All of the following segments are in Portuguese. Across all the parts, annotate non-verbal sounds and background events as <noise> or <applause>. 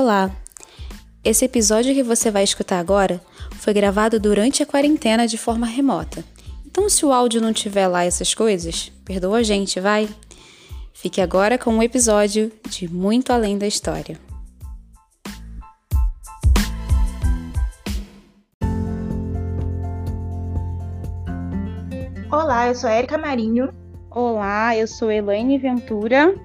Olá! Esse episódio que você vai escutar agora foi gravado durante a quarentena de forma remota. Então, se o áudio não tiver lá essas coisas, perdoa a gente, vai? Fique agora com um episódio de Muito Além da História. Olá, eu sou a Erika Marinho. Olá, eu sou Elaine Ventura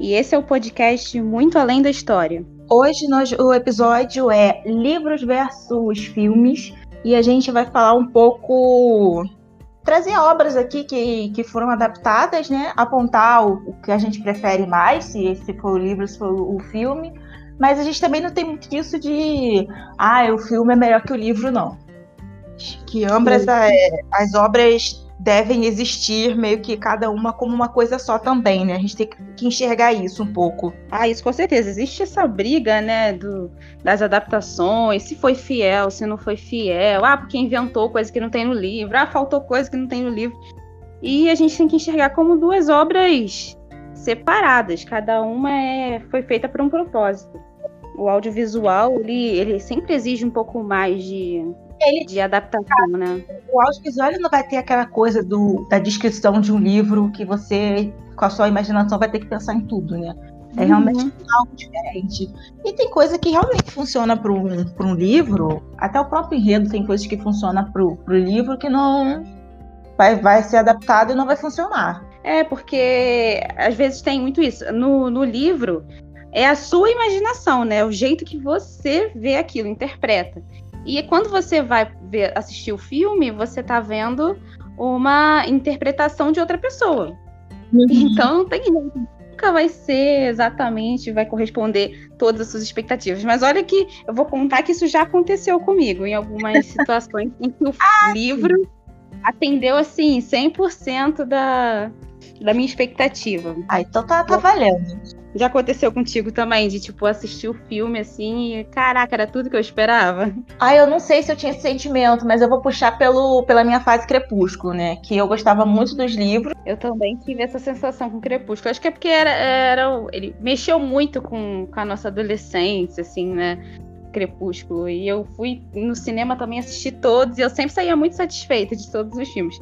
e esse é o podcast Muito Além da História. Hoje nós, o episódio é livros versus filmes e a gente vai falar um pouco trazer obras aqui que, que foram adaptadas, né? Apontar o, o que a gente prefere mais, se, se for o livro, se for o filme. Mas a gente também não tem muito disso de ah, o filme é melhor que o livro, não. Que ambas as, as obras devem existir meio que cada uma como uma coisa só também, né? A gente tem que enxergar isso um pouco. Ah, isso com certeza. Existe essa briga, né, do, das adaptações, se foi fiel, se não foi fiel. Ah, porque inventou coisa que não tem no livro. Ah, faltou coisa que não tem no livro. E a gente tem que enxergar como duas obras separadas. Cada uma é, foi feita por um propósito. O audiovisual, ele, ele sempre exige um pouco mais de ele, de adaptação, né? O audiovisual não vai ter aquela coisa do, da descrição de um livro que você, com a sua imaginação, vai ter que pensar em tudo, né? É uhum. realmente uhum. algo diferente. E tem coisa que realmente funciona para um, um livro, até o próprio enredo tem coisas que funcionam para o livro que não vai, vai ser adaptado e não vai funcionar. É, porque às vezes tem muito isso. No, no livro, é a sua imaginação, né? O jeito que você vê aquilo, interpreta. E quando você vai ver, assistir o filme, você tá vendo uma interpretação de outra pessoa. Uhum. Então não tem nunca vai ser exatamente, vai corresponder todas as suas expectativas. Mas olha que eu vou contar que isso já aconteceu comigo em algumas <laughs> situações em que o ah, livro sim. atendeu assim 100% da, da minha expectativa. Ah, então tá, tá valendo. Já aconteceu contigo também, de tipo, assistir o filme assim e caraca, era tudo que eu esperava? Ah, eu não sei se eu tinha esse sentimento, mas eu vou puxar pelo, pela minha fase Crepúsculo, né? Que eu gostava muito dos livros. Eu também tive essa sensação com Crepúsculo. Acho que é porque era, era ele mexeu muito com, com a nossa adolescência, assim, né? Crepúsculo. E eu fui no cinema também assistir todos e eu sempre saía muito satisfeita de todos os filmes.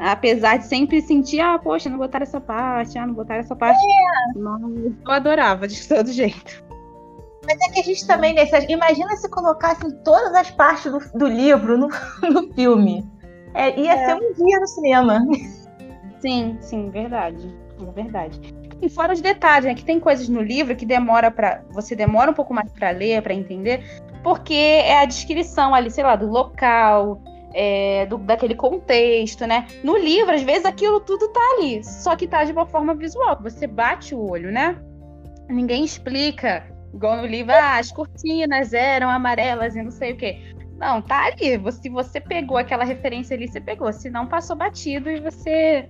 Apesar de sempre sentir, ah, poxa, não botaram essa parte, ah, não botaram essa parte. É. Mas eu adorava de todo jeito. Mas é que a gente também, nesse, imagina se colocassem todas as partes do, do livro no, <laughs> no filme. É, ia é. ser um dia no cinema. Sim, sim, verdade. É verdade. E fora os detalhes, né? Que tem coisas no livro que demora para Você demora um pouco mais para ler, para entender, porque é a descrição ali, sei lá, do local, é, do, daquele contexto, né? No livro, às vezes, aquilo tudo tá ali, só que tá de uma forma visual, você bate o olho, né? Ninguém explica, igual no livro, ah, as cortinas eram amarelas e não sei o quê. Não, tá ali. Se você pegou aquela referência ali, você pegou. Se não, passou batido e você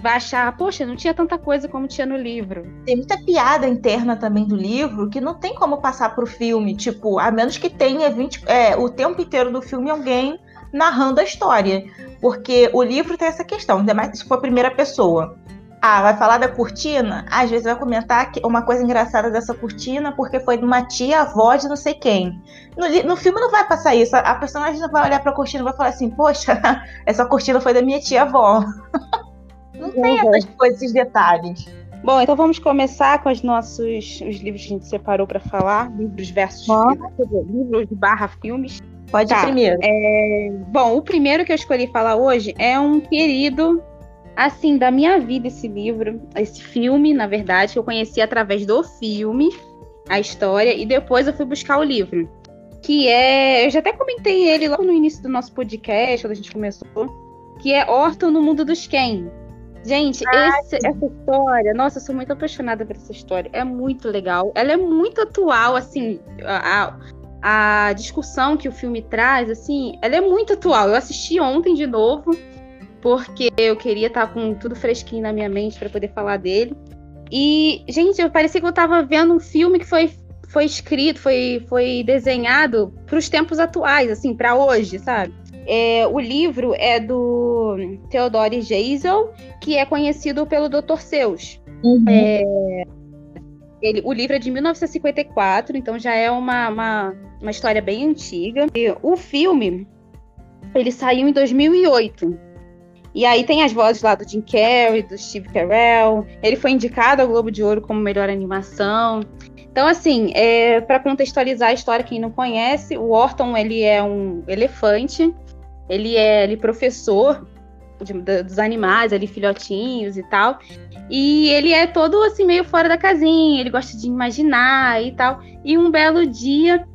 vai achar, poxa, não tinha tanta coisa como tinha no livro. Tem muita piada interna também do livro que não tem como passar pro filme. Tipo, a menos que tenha 20, é, o tempo inteiro do filme alguém narrando a história. Porque o livro tem essa questão, ainda mais se for a primeira pessoa. Ah, vai falar da cortina? Às vezes vai comentar uma coisa engraçada dessa cortina porque foi de uma tia avó de não sei quem. No, no filme não vai passar isso. A, personagem não vai olhar pra cortina e vai falar assim: Poxa, <laughs> essa cortina foi da minha tia avó. <laughs> não tem uhum. essas coisas, esses detalhes. Bom, então vamos começar com os nossos os livros que a gente separou para falar, livros versus filmes, livros barra filmes. Pode tá. ir primeiro. É... Bom, o primeiro que eu escolhi falar hoje é um querido, assim, da minha vida, esse livro, esse filme, na verdade, que eu conheci através do filme, a história, e depois eu fui buscar o livro. Que é. Eu já até comentei ele logo no início do nosso podcast, quando a gente começou, que é Orton no Mundo dos Ken. Gente, esse, essa história, nossa, eu sou muito apaixonada por essa história. É muito legal. Ela é muito atual, assim. A, a, a discussão que o filme traz, assim, ela é muito atual. Eu assisti ontem de novo, porque eu queria estar com tudo fresquinho na minha mente para poder falar dele. E, gente, eu parecia que eu estava vendo um filme que foi, foi escrito, foi, foi desenhado para os tempos atuais, assim, para hoje, sabe? É, o livro é do Theodore Geisel, que é conhecido pelo Dr. Seuss. Uhum. É, Ele, o livro é de 1954, então já é uma, uma, uma história bem antiga. E o filme, ele saiu em 2008. E aí tem as vozes lá do Jim Carrey, do Steve Carell. Ele foi indicado ao Globo de Ouro como melhor animação. Então, assim, é, para contextualizar a história, quem não conhece, o Orton ele é um elefante. Ele é ele, professor de, de, dos animais, ali, filhotinhos e tal. E ele é todo assim, meio fora da casinha, ele gosta de imaginar e tal. E um belo dia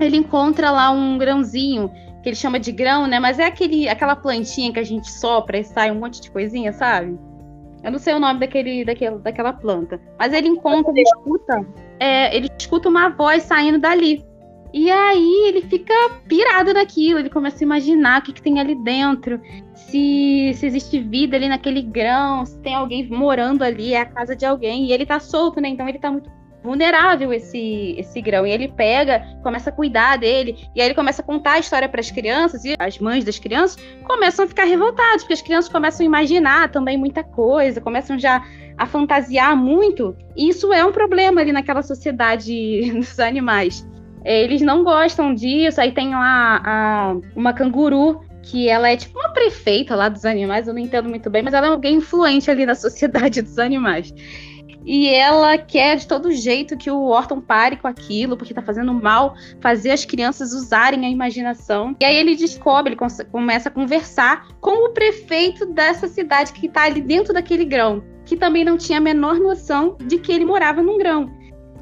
ele encontra lá um grãozinho, que ele chama de grão, né? Mas é aquele, aquela plantinha que a gente sopra e sai um monte de coisinha, sabe? Eu não sei o nome daquele, daquele, daquela planta. Mas ele encontra, ele escuta, é, ele escuta uma voz saindo dali. E aí ele fica pirado naquilo, ele começa a imaginar o que, que tem ali dentro, se, se existe vida ali naquele grão, se tem alguém morando ali, é a casa de alguém. E ele tá solto, né? Então ele tá muito vulnerável esse esse grão. E ele pega, começa a cuidar dele, e aí ele começa a contar a história para as crianças e as mães das crianças começam a ficar revoltadas, porque as crianças começam a imaginar também muita coisa, começam já a fantasiar muito. E isso é um problema ali naquela sociedade <laughs> dos animais. Eles não gostam disso. Aí tem lá a, uma canguru que ela é tipo uma prefeita lá dos animais, eu não entendo muito bem, mas ela é alguém influente ali na <laughs> sociedade dos animais. E ela quer de todo jeito que o Orton pare com aquilo, porque tá fazendo mal fazer as crianças usarem a imaginação. E aí ele descobre, ele começa a conversar com o prefeito dessa cidade que tá ali dentro daquele grão, que também não tinha a menor noção de que ele morava num grão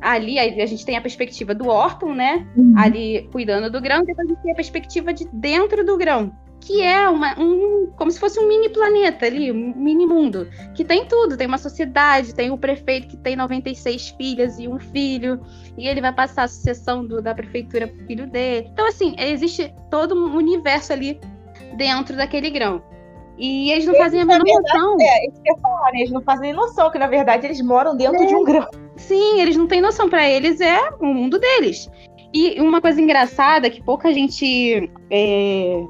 ali a gente tem a perspectiva do Orton, né? Uhum. Ali cuidando do grão, depois a gente tem a perspectiva de dentro do grão, que é uma, um, como se fosse um mini planeta ali, um mini mundo, que tem tudo, tem uma sociedade, tem o prefeito que tem 96 filhas e um filho, e ele vai passar a sucessão do, da prefeitura pro filho dele. Então, assim, existe todo um universo ali dentro daquele grão. E eles não eles, fazem a menor noção. É, isso que eu falar, né? Eles não fazem noção que, na verdade, eles moram dentro é. de um grão. Sim, eles não têm noção. Para eles é o mundo deles. E uma coisa engraçada que pouca gente é,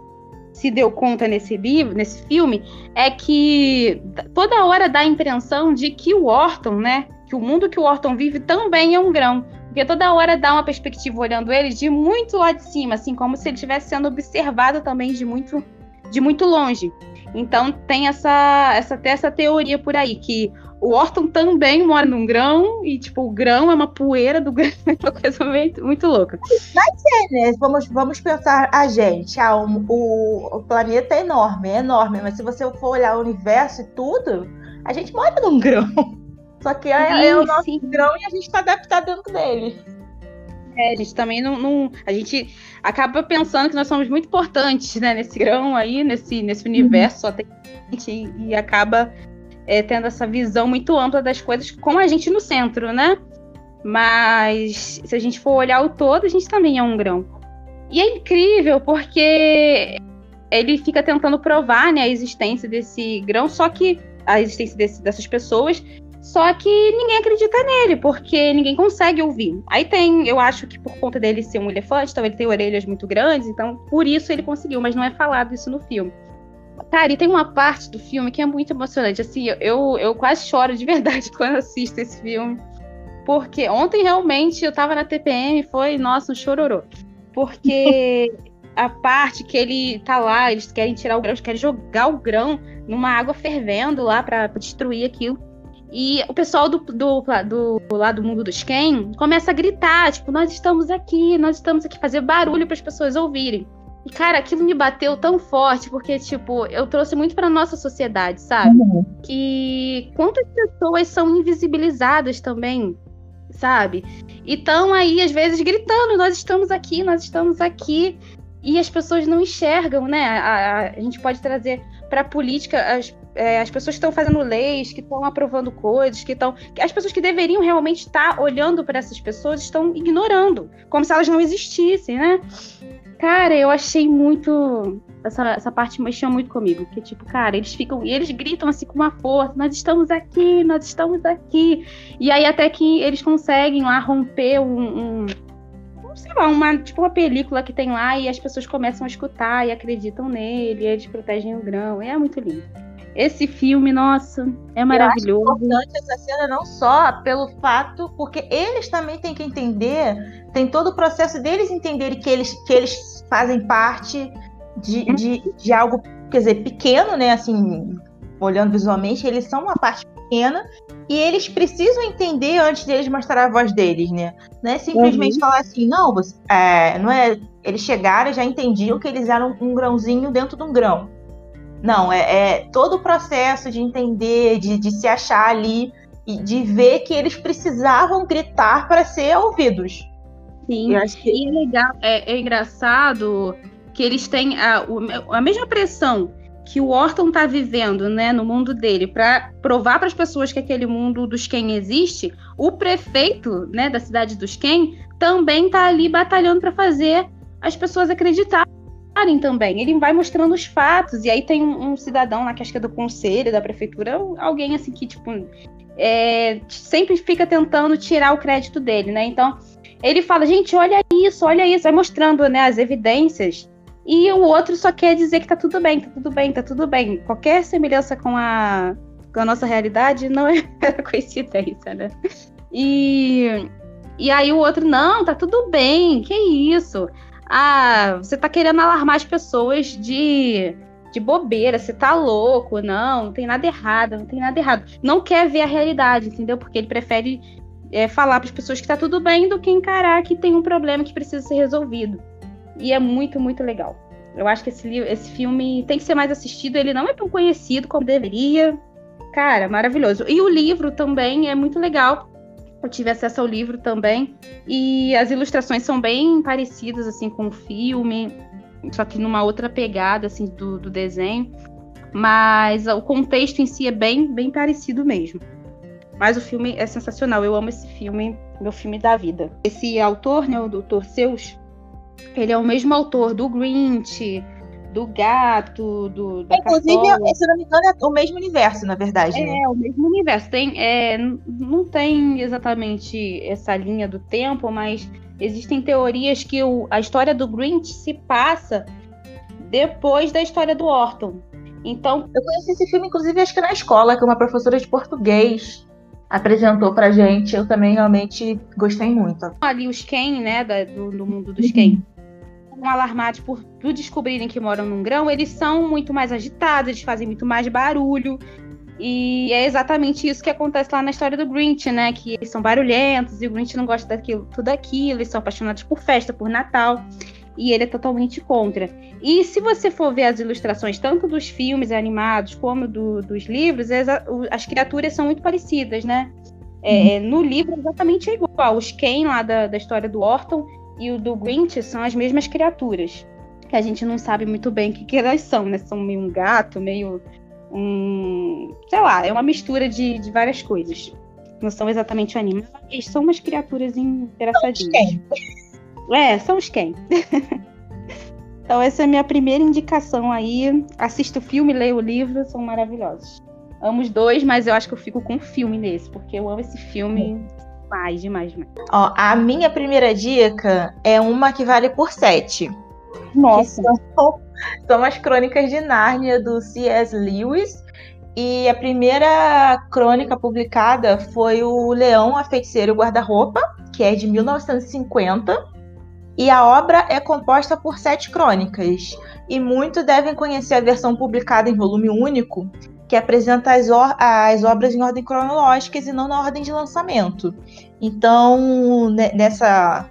se deu conta nesse livro, nesse filme, é que toda hora dá a impressão de que o Orton, né? Que o mundo que o Orton vive também é um grão. Porque toda hora dá uma perspectiva olhando ele de muito lá de cima, assim, como se ele estivesse sendo observado também de muito, de muito longe. Então tem essa, essa, até essa teoria por aí, que o Orton também mora num grão, e tipo, o grão é uma poeira do <laughs> grão, é uma coisa muito, muito louca. Vai ser, né? Vamos, vamos pensar a gente. Ah, o, o, o, planeta é enorme, é enorme, mas se você for olhar o universo e tudo, a gente mora num grão. <laughs> Só que é, sim, é o nosso sim. grão e a gente está adaptado dentro dele. É, a gente também não, não, A gente acaba pensando que nós somos muito importantes, né, nesse grão aí, nesse, nesse universo, uhum. só tem gente, e acaba é, tendo essa visão muito ampla das coisas com a gente no centro, né? Mas se a gente for olhar o todo, a gente também é um grão. E é incrível porque ele fica tentando provar né, a existência desse grão, só que a existência desse, dessas pessoas, só que ninguém acredita nele, porque ninguém consegue ouvir. Aí tem, eu acho que por conta dele ser um elefante, então ele tem orelhas muito grandes, então por isso ele conseguiu, mas não é falado isso no filme. Cara, e tem uma parte do filme que é muito emocionante. Assim, eu, eu quase choro de <laughs> verdade quando assisto esse filme. Porque ontem realmente eu tava na TPM foi, nossa, um chororô. Porque <laughs> a parte que ele tá lá, eles querem tirar o grão, eles querem jogar o grão numa água fervendo lá para destruir aquilo. E o pessoal do, do, do, do lado do mundo dos Ken começa a gritar, tipo, nós estamos aqui, nós estamos aqui, fazer barulho para as pessoas ouvirem. E, cara, aquilo me bateu tão forte, porque, tipo, eu trouxe muito pra nossa sociedade, sabe? Uhum. Que quantas pessoas são invisibilizadas também, sabe? E estão aí, às vezes, gritando: nós estamos aqui, nós estamos aqui. E as pessoas não enxergam, né? A, a, a gente pode trazer para a política as, é, as pessoas que estão fazendo leis, que estão aprovando coisas, que estão. As pessoas que deveriam realmente estar tá olhando para essas pessoas estão ignorando, como se elas não existissem, né? Cara, eu achei muito. Essa, essa parte mexeu muito comigo. Porque, tipo, cara, eles ficam. Eles gritam assim com uma força: Nós estamos aqui, nós estamos aqui. E aí, até que eles conseguem lá romper um, um sei lá, uma, tipo uma película que tem lá e as pessoas começam a escutar e acreditam nele, e eles protegem o grão. É muito lindo. Esse filme, nossa, é maravilhoso. Eu acho importante essa cena não só pelo fato, porque eles também têm que entender, tem todo o processo deles entenderem que eles, que eles fazem parte de, uhum. de, de algo, quer dizer, pequeno, né? Assim, olhando visualmente, eles são uma parte pequena e eles precisam entender antes deles mostrar a voz deles, né? Não é simplesmente uhum. falar assim, não, você, é, não é. Eles chegaram e já entendiam que eles eram um grãozinho dentro de um grão. Não, é, é todo o processo de entender, de, de se achar ali e de ver que eles precisavam gritar para ser ouvidos. Sim, que... e é legal, é, é, engraçado que eles têm a, a mesma pressão que o Orton está vivendo, né, no mundo dele, para provar para as pessoas que aquele mundo dos Ken existe, o prefeito, né, da cidade dos Ken também está ali batalhando para fazer as pessoas acreditarem também. Ele vai mostrando os fatos e aí tem um, um, cidadão lá que acho que é do conselho da prefeitura, alguém assim que tipo é, sempre fica tentando tirar o crédito dele, né? Então ele fala, gente, olha isso, olha isso, vai mostrando né, as evidências e o outro só quer dizer que tá tudo bem, tá tudo bem, tá tudo bem. Qualquer semelhança com a, com a nossa realidade não é <laughs> coincidência, né? E, e aí o outro, não, tá tudo bem, que isso? Ah, você tá querendo alarmar as pessoas de, de bobeira, você tá louco, não, não tem nada errado, não tem nada errado. Não quer ver a realidade, entendeu? Porque ele prefere é, falar para as pessoas que tá tudo bem do que encarar que tem um problema que precisa ser resolvido. E é muito, muito legal. Eu acho que esse, esse filme tem que ser mais assistido. Ele não é tão conhecido como deveria. Cara, maravilhoso. E o livro também é muito legal. Eu tive acesso ao livro também. E as ilustrações são bem parecidas, assim, com o filme. Só que numa outra pegada, assim, do, do desenho. Mas o contexto em si é bem, bem parecido mesmo. Mas o filme é sensacional. Eu amo esse filme, meu filme da vida. Esse autor, né, o Dr. Seus, ele é o mesmo autor do Grinch, do gato, do. Da Inclusive, cartola. se não me engano, é o mesmo universo, na verdade. É, né? o mesmo universo. Tem, é, não tem exatamente essa linha do tempo, mas existem teorias que o, a história do Grinch se passa depois da história do Orton. Então. Eu conheci esse filme, inclusive, acho que na escola, que uma professora de português apresentou pra gente. Eu também realmente gostei muito. Ali os Ken, né, da, do, do mundo dos Ken alarmados por, por descobrirem que moram num grão, eles são muito mais agitados, eles fazem muito mais barulho. E é exatamente isso que acontece lá na história do Grinch, né? Que eles são barulhentos e o Grinch não gosta daquilo, tudo aquilo, eles são apaixonados por festa, por Natal. E ele é totalmente contra. E se você for ver as ilustrações, tanto dos filmes animados como do, dos livros, as, as, criaturas são muito parecidas, né? É, uhum. No livro, exatamente igual. Os Ken lá da, da história do Orton e o do Grinch são as mesmas criaturas. Que a gente não sabe muito bem o que, que elas são, né? São meio um gato, meio um. Sei lá, é uma mistura de, de várias coisas. Não são exatamente animais, são umas criaturas engraçadinhas. É, são os quem. <laughs> então, essa é a minha primeira indicação aí. Assista o filme, leia o livro, são maravilhosos. Amo os dois, mas eu acho que eu fico com o filme nesse, porque eu amo esse filme demais, demais, demais. Ó, a minha primeira dica é uma que vale por sete. Nossa. São, são as crônicas de Nárnia do C.S. Lewis. E a primeira crônica publicada foi o Leão, a Feiticeira e o Guarda-Roupa, que é de 1950. E a obra é composta por sete crônicas. E muitos devem conhecer a versão publicada em volume único, que apresenta as, as obras em ordem cronológica e não na ordem de lançamento. Então, nessa.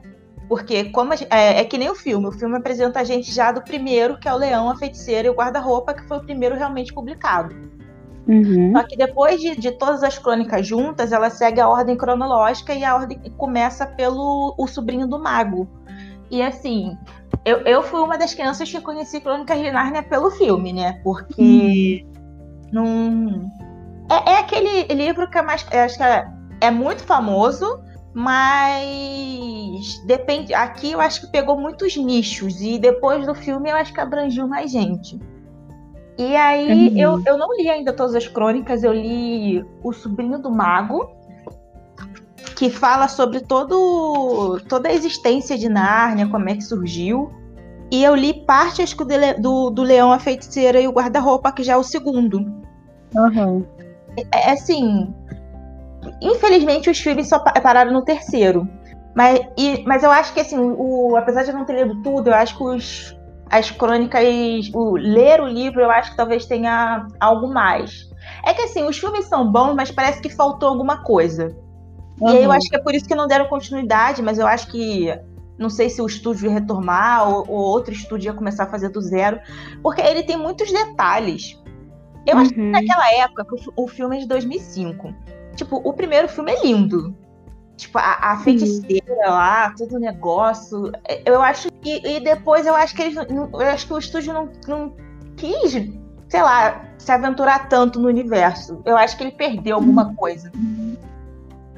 Porque como gente, é, é, que nem o filme. O filme apresenta a gente já do primeiro, que é o Leão, a Feiticeira e o Guarda-Roupa, que foi o primeiro realmente publicado. Uhum. Só que depois de, de, todas as crônicas juntas, ela segue a ordem cronológica e a ordem começa pelo O Sobrinho do Mago. E assim, eu, eu fui uma das crianças que conheci Crônicas de Nárnia pelo filme, né? Porque uhum. Num... É, é aquele livro que é mais. acho que é, é muito famoso, mas depende. Aqui eu acho que pegou muitos nichos e depois do filme eu acho que abrangiu mais gente. E aí uhum. eu, eu não li ainda todas as crônicas, eu li O Sobrinho do Mago, que fala sobre todo, toda a existência de Nárnia, como é que surgiu. E eu li partes do, do Leão, a Feiticeira e o Guarda-Roupa, que já é o segundo. Uhum. É, assim, infelizmente os filmes só pararam no terceiro. Mas, e, mas eu acho que assim, o, apesar de eu não ter lido tudo, eu acho que os, as crônicas, o ler o livro, eu acho que talvez tenha algo mais. É que assim, os filmes são bons, mas parece que faltou alguma coisa. Uhum. E aí eu acho que é por isso que não deram continuidade, mas eu acho que não sei se o estúdio ia retomar ou, ou outro estúdio ia começar a fazer do zero, porque ele tem muitos detalhes. Eu uhum. acho que uhum. naquela época, o filme é de 2005. Tipo, o primeiro filme é lindo. Tipo, a, a feiticeira uhum. lá, todo o negócio. É, eu acho que. E depois eu acho que eles. Eu acho que o estúdio não, não quis, sei lá, se aventurar tanto no universo. Eu acho que ele perdeu alguma coisa.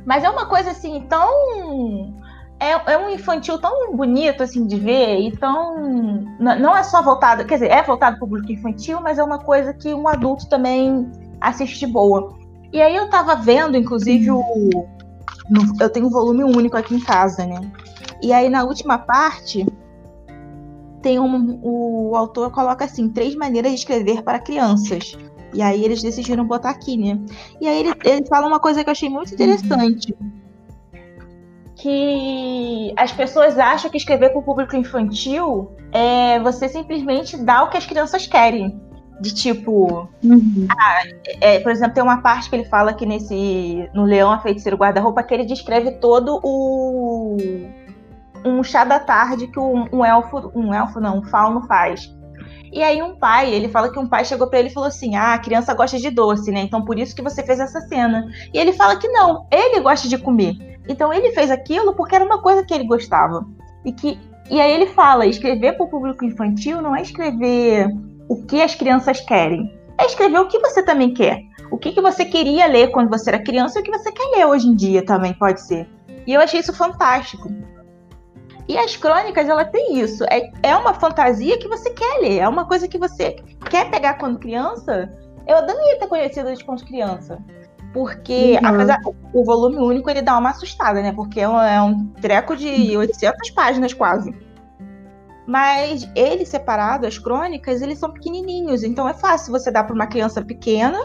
Mas é uma coisa assim, tão. É, é um infantil tão bonito assim de ver e tão. Não é só voltado. Quer dizer, é voltado para o público infantil, mas é uma coisa que um adulto também assiste de boa. E aí eu tava vendo, inclusive, o. eu tenho um volume único aqui em casa, né? E aí na última parte tem um, o autor coloca assim, três maneiras de escrever para crianças. E aí eles decidiram botar aqui, né? E aí ele, ele fala uma coisa que eu achei muito interessante. Que as pessoas acham que escrever para o público infantil é você simplesmente dar o que as crianças querem. De tipo. Uhum. Ah, é, por exemplo, tem uma parte que ele fala que nesse. No Leão, a Feiticeiro Guarda-Roupa, que ele descreve todo o. Um chá da tarde que um, um elfo. Um elfo não, um fauno faz. E aí um pai, ele fala que um pai chegou para ele e falou assim: "Ah, a criança gosta de doce, né? Então por isso que você fez essa cena". E ele fala que não, ele gosta de comer. Então ele fez aquilo porque era uma coisa que ele gostava. E que e aí ele fala: escrever para o público infantil não é escrever o que as crianças querem. É escrever o que você também quer. O que, que você queria ler quando você era criança e o que você quer ler hoje em dia também pode ser. E eu achei isso fantástico. E as crônicas, ela tem isso. É, é uma fantasia que você quer ler. É uma coisa que você quer pegar quando criança. Eu adoraria ter conhecido eles quando criança. Porque, uhum. apesar o volume único, ele dá uma assustada, né? Porque é um, é um treco de 800 páginas quase. Mas eles separados, as crônicas, eles são pequenininhos. Então é fácil você dar para uma criança pequena,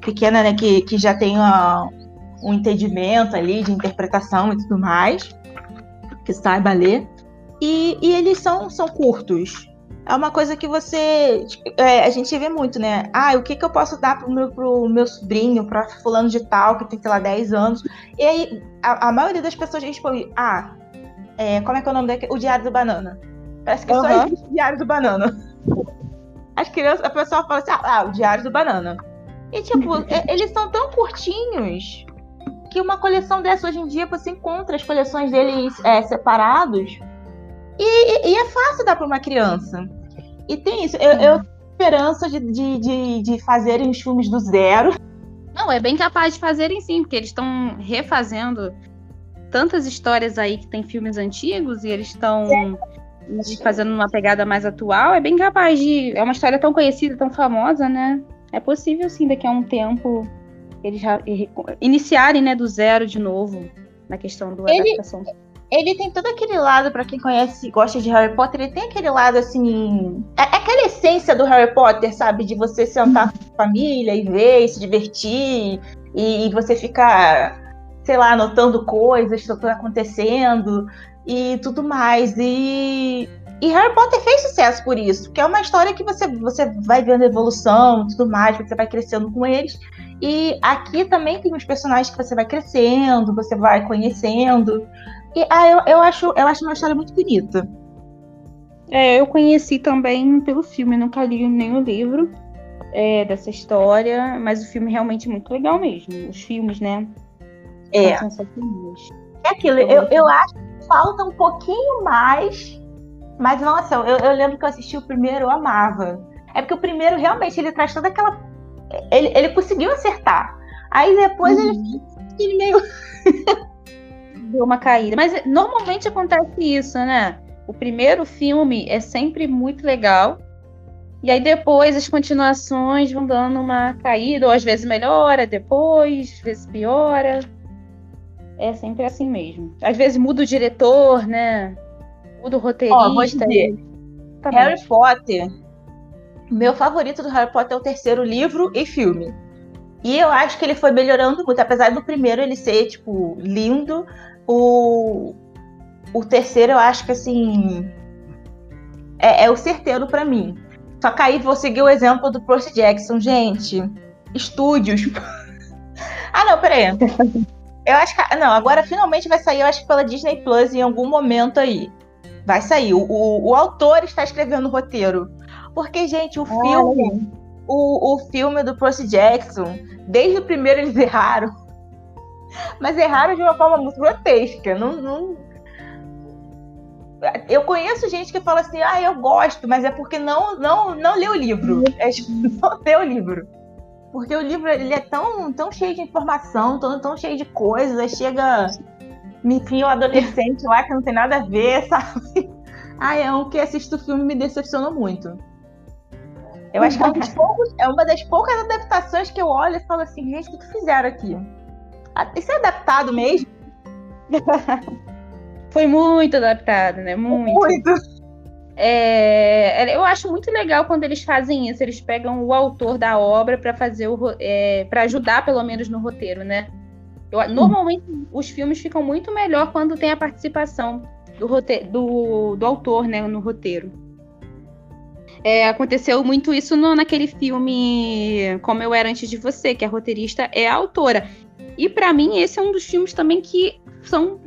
pequena, né, que, que já tem um entendimento ali de interpretação e tudo mais, que saiba ler. E, e eles são, são curtos. É uma coisa que você. É, a gente vê muito, né? Ah, o que, que eu posso dar pro meu, pro meu sobrinho, pra fulano de tal, que tem, sei lá, 10 anos. E aí, a, a maioria das pessoas responde: Ah, é, como é que é o nome daqui? O Diário do Banana. Parece que uhum. só existe o Diário do Banana. As crianças, a pessoa fala assim, ah, o Diário do Banana. E, tipo, eles são tão curtinhos que uma coleção dessa hoje em dia você encontra as coleções deles é, separados e, e, e, é fácil dar para uma criança. E tem isso. Eu, eu tenho esperança de, de, de, de fazerem os filmes do zero. Não, é bem capaz de fazerem sim, porque eles estão refazendo tantas histórias aí que tem filmes antigos e eles estão fazendo uma pegada mais atual, é bem capaz de. É uma história tão conhecida, tão famosa, né? É possível, sim, daqui a um tempo eles já iniciarem, né, do zero de novo na questão do ele, adaptação. Ele tem todo aquele lado, para quem conhece gosta de Harry Potter, ele tem aquele lado assim. É, é aquela essência do Harry Potter, sabe? De você sentar com a família e ver, e se divertir, e, e você ficar, sei lá, anotando coisas que estão acontecendo e tudo mais. E, e Harry Potter fez sucesso por isso, porque é uma história que você, você vai vendo evolução e tudo mais, você vai crescendo com eles. E aqui também tem os personagens que você vai crescendo, você vai conhecendo. E ah, eu, eu, acho, eu acho uma história muito bonita. É, eu conheci também pelo filme, nunca li nem o livro é, dessa história, mas o filme é realmente muito legal mesmo. Os filmes, né? É. É aquilo, eu, eu acho falta um pouquinho mais. Mas, nossa, eu, eu lembro que eu assisti o primeiro, eu amava. É porque o primeiro realmente ele traz toda aquela. Ele, ele conseguiu acertar. Aí depois uhum. ele, ele meio. <laughs> Deu uma caída. Mas normalmente acontece isso, né? O primeiro filme é sempre muito legal. E aí depois as continuações vão dando uma caída, ou às vezes melhora, depois, às vezes piora. É sempre assim mesmo. Às vezes muda o diretor, né? Muda o roteirista. Ó, vou dizer, Harry Potter. Meu favorito do Harry Potter é o terceiro livro e filme. E eu acho que ele foi melhorando muito, apesar do primeiro ele ser, tipo, lindo, o, o terceiro eu acho que, assim, é, é o certeiro para mim. Só que aí vou seguir o exemplo do Percy Jackson. Gente, estúdios. <laughs> ah, não, peraí. Eu acho que. Não, agora finalmente vai sair, eu acho que pela Disney Plus em algum momento aí. Vai sair. O, o, o autor está escrevendo o roteiro. Porque, gente, o filme. O, o filme do Percy Jackson, desde o primeiro eles erraram. Mas erraram de uma forma muito grotesca. Não, não... Eu conheço gente que fala assim, ah, eu gosto, mas é porque não, não, não leu o livro. É, tipo, <laughs> não leu o livro. Porque o livro ele é tão, tão cheio de informação, tão, tão cheio de coisas, chega, enfim, o adolescente lá que não tem nada a ver, <laughs> sabe? Ah, é um que assisto o filme me decepcionou muito. Eu acho que é, um poucos, é, uma das poucas adaptações que eu olho e falo assim, gente, o que fizeram aqui? Ah, isso é adaptado mesmo? <laughs> Foi muito adaptado, né? Muito. Muito. É, eu acho muito legal quando eles fazem isso. Eles pegam o autor da obra para fazer o é, para ajudar pelo menos no roteiro, né? Eu, normalmente os filmes ficam muito melhor quando tem a participação do, roteiro, do, do autor, né, no roteiro. É, aconteceu muito isso no, naquele filme Como Eu Era Antes de Você, que a roteirista é a autora. E para mim esse é um dos filmes também que são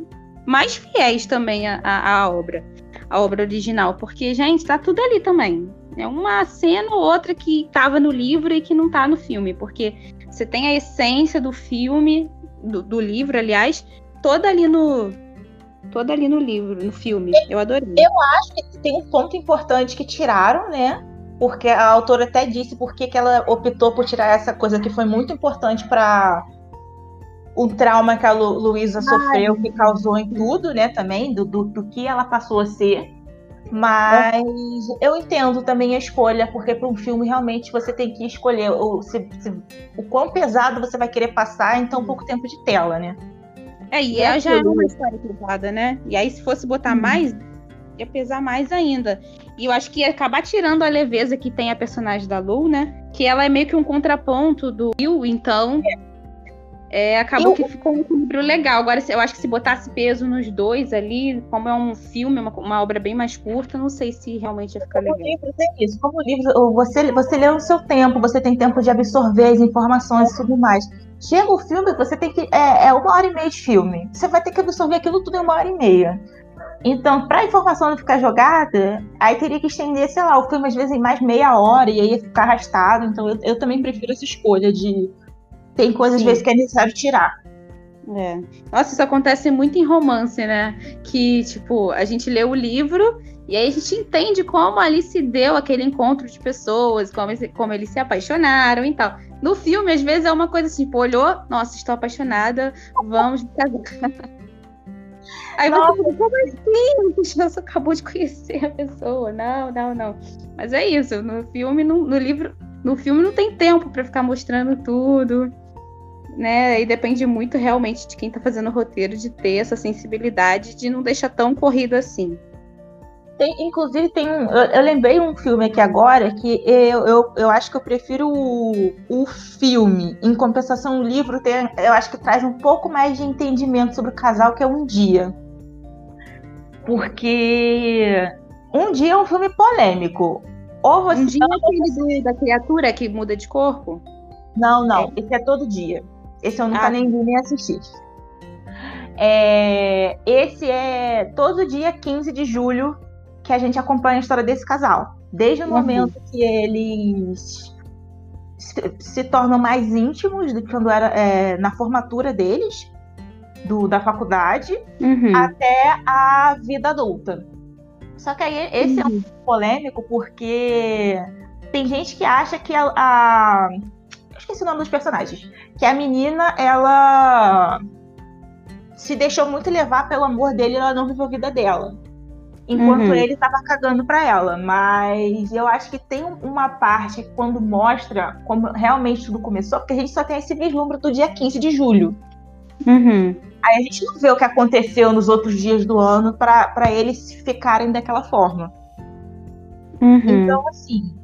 mais fiéis também à, à obra a obra original, porque, gente, tá tudo ali também. É uma cena ou outra que estava no livro e que não tá no filme, porque você tem a essência do filme, do, do livro, aliás, toda ali no, toda ali no livro, no filme. Eu adorei. Eu acho que tem um ponto importante que tiraram, né? Porque a autora até disse por que ela optou por tirar essa coisa que foi muito importante para o trauma que a Lu Luísa sofreu, que causou em tudo, né, também, do, do, do, que ela passou a ser. Mas eu entendo também a escolha, porque para um filme realmente você tem que escolher o, se, se, o quão pesado você vai querer passar em tão pouco tempo de tela, né? É, e é já é uma história pesada, né? E aí, se fosse botar hum. mais, ia pesar mais ainda. E eu acho que ia acabar tirando a leveza que tem a personagem da Lu, né? Que ela é meio que um contraponto do Will, então. É, acabou eu... que ficou um equilíbrio legal. Agora, eu acho que se botasse peso nos dois ali, como é um filme, uma, uma obra bem mais curta, não sei se realmente ia ficar como legal. Livro tem isso. Como livro, você, você lê no seu tempo, você tem tempo de absorver as informações e tudo mais. Chega o filme, você tem que. É, é uma hora e meia de filme. Você vai ter que absorver aquilo tudo em uma hora e meia. Então, para a informação não ficar jogada, aí teria que estender, sei lá, o filme às vezes em mais meia hora e aí ia ficar arrastado. Então, eu, eu também prefiro essa escolha de tem coisas, às vezes, que é necessário tirar. É. Nossa, isso acontece muito em romance, né? Que, tipo, a gente lê o livro e aí a gente entende como ali se deu aquele encontro de pessoas, como, como eles se apaixonaram e tal. No filme, às vezes, é uma coisa assim, tipo, olhou, nossa, estou apaixonada, vamos casar. <laughs> Aí você fica, como assim? Você acabou de conhecer a pessoa. Não, não, não. Mas é isso, no filme, no, no livro, no filme não tem tempo para ficar mostrando tudo né? E depende muito realmente de quem está fazendo o roteiro de ter essa sensibilidade de não deixar tão corrido assim. Tem, inclusive, tem um. Eu, eu, lembrei um filme aqui agora que eu, eu, eu acho que eu prefiro o, o filme. Em compensação, o livro tem, eu acho que traz um pouco mais de entendimento sobre o casal, que é Um Dia. Porque Um Dia é um filme polêmico. Ou você um dia é aquele da criatura que muda de corpo? Não, não. É. Esse é todo dia. Esse eu nunca ah. nem vi nem assisti. É, esse é todo dia 15 de julho que a gente acompanha a história desse casal. Desde o uhum. momento que eles se, se, tornam mais íntimos do que quando era é, na formatura deles, do, da faculdade, uhum. até a vida adulta. Só que aí esse uhum. é um uhum. polêmico porque tem gente que acha que a, a esqueci o nome dos personagens. Que a menina, ela se deixou muito levar pelo amor dele e ela não viveu a vida dela. Enquanto uhum. ele tava cagando pra ela. Mas eu acho que tem uma parte quando mostra como realmente tudo começou, porque a gente só tem esse vislumbre do dia 15 de julho. Uhum. Aí a gente não vê o que aconteceu nos outros dias do ano para eles ficarem daquela forma. Uhum. Então, assim,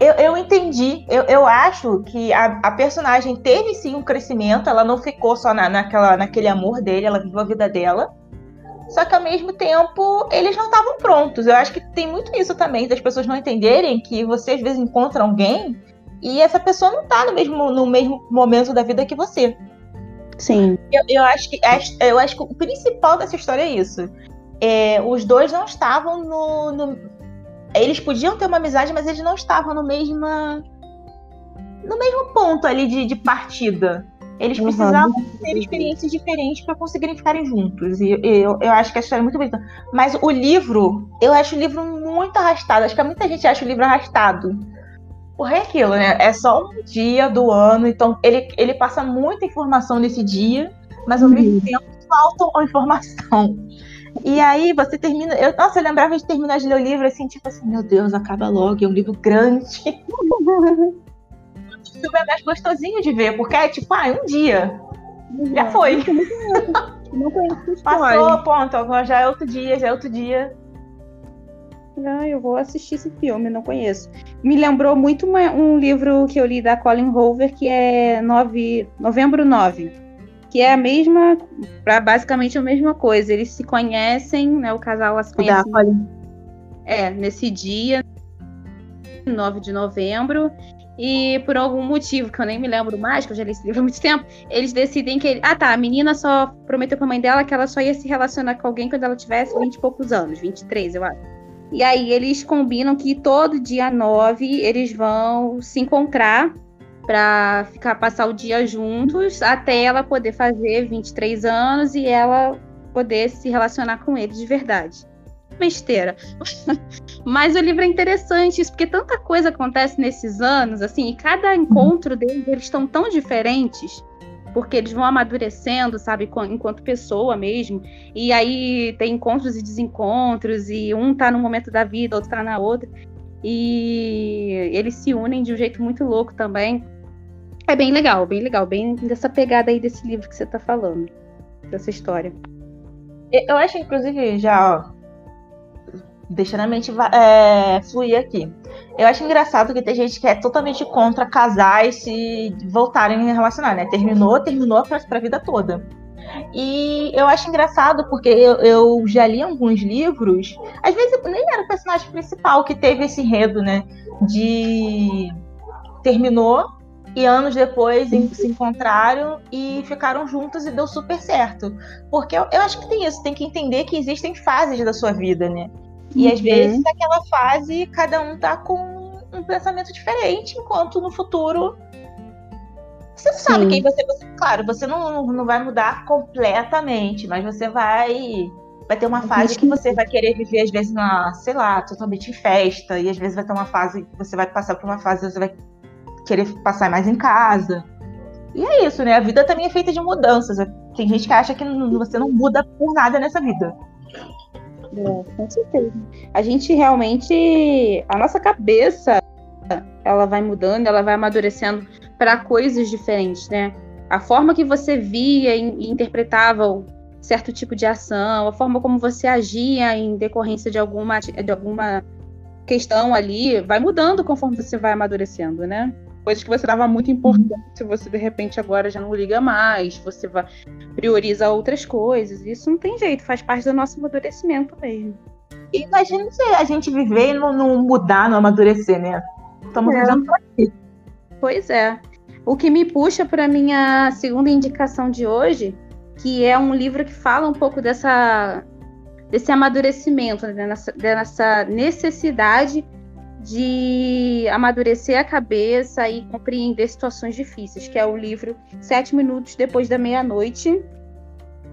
Eu, eu entendi. Eu, eu acho que a, a personagem teve sim um crescimento. Ela não ficou só na, naquela, naquele amor dele, ela viveu a vida dela. Só que ao mesmo tempo eles não estavam prontos. Eu acho que tem muito isso também, das pessoas não entenderem que você às vezes encontra alguém e essa pessoa não tá no mesmo, no mesmo momento da vida que você. Sim. Eu, eu acho que eu acho que o principal dessa história é isso. É, os dois não estavam no, no, Eles podiam ter uma amizade, mas eles não estavam no mesmo. No mesmo ponto ali de, de partida. Eles precisavam uhum. ter experiências diferentes para conseguirem ficarem juntos. E eu, eu acho que a história é muito bonita. Mas o livro, eu acho o livro muito arrastado. Acho que muita gente acha o livro arrastado. Porque é aquilo, né? É só um dia do ano, então ele, ele passa muita informação nesse dia, mas ao mesmo uhum. tempo falta informação. E aí você termina. Eu, nossa, eu lembrava de terminar de ler o livro assim, tipo assim, meu Deus, acaba logo, é um livro grande. <laughs> o filme é mais gostosinho de ver, porque é tipo, ah, um dia. Já foi. Não conheço Passou, ponto. Agora já é outro dia, já é outro dia. Ah, eu vou assistir esse filme, não conheço. Me lembrou muito uma, um livro que eu li da Colin Hoover, que é nove, Novembro 9, que é a mesma, basicamente a mesma coisa. Eles se conhecem, né? O casal se conhece. É, nesse dia, 9 de novembro. E por algum motivo, que eu nem me lembro mais, que eu já li esse livro há muito tempo, eles decidem que. Ele... Ah, tá. A menina só prometeu pra mãe dela que ela só ia se relacionar com alguém quando ela tivesse 20 e poucos anos, 23, eu acho. E aí eles combinam que todo dia 9 eles vão se encontrar para ficar passar o dia juntos até ela poder fazer 23 anos e ela poder se relacionar com ele de verdade. Besteira. <laughs> Mas o livro é interessante, isso, porque tanta coisa acontece nesses anos, assim, e cada encontro deles, eles estão tão diferentes porque eles vão amadurecendo, sabe, enquanto pessoa mesmo. E aí tem encontros e desencontros, e um tá num momento da vida, outro tá na outra. E eles se unem de um jeito muito louco também. É bem legal, bem legal, bem dessa pegada aí desse livro que você tá falando, dessa história. Eu acho, inclusive, já, deixando a mente é, fluir aqui. Eu acho engraçado que tem gente que é totalmente contra casais se voltarem a relacionar, né? Terminou, terminou pra, pra vida toda. E eu acho engraçado porque eu, eu, já li alguns livros, às vezes nem era o personagem principal que teve esse enredo, né? De terminou e anos depois se encontraram e ficaram juntos e deu super certo. Porque eu, eu acho que tem isso, tem que entender que existem fases da sua vida, né? E uhum. às vezes naquela fase cada um tá com um pensamento diferente, enquanto no futuro você não sabe Sim. quem você, você. Claro, você não, não vai mudar completamente, mas você vai. Vai ter uma fase que você vai querer viver, às vezes, na, sei lá, totalmente em festa. E às vezes vai ter uma fase que você vai passar por uma fase você vai querer passar mais em casa. E é isso, né? A vida também é feita de mudanças. Tem gente que acha que você não muda por nada nessa vida. É, com certeza. A gente realmente. A nossa cabeça ela vai mudando, ela vai amadurecendo para coisas diferentes, né? A forma que você via e interpretava certo tipo de ação, a forma como você agia em decorrência de alguma, de alguma questão ali, vai mudando conforme você vai amadurecendo, né? Coisas que você dava muito importância, você de repente agora já não liga mais, você vai prioriza outras coisas. Isso não tem jeito, faz parte do nosso amadurecimento mesmo. Imagina se a gente viver e não, não mudar, não amadurecer, né? Estamos é. vivendo aqui. Pois é. O que me puxa para minha segunda indicação de hoje, que é um livro que fala um pouco dessa desse amadurecimento, né? dessa, dessa necessidade de amadurecer a cabeça e compreender situações difíceis, que é o livro Sete Minutos Depois da Meia-Noite,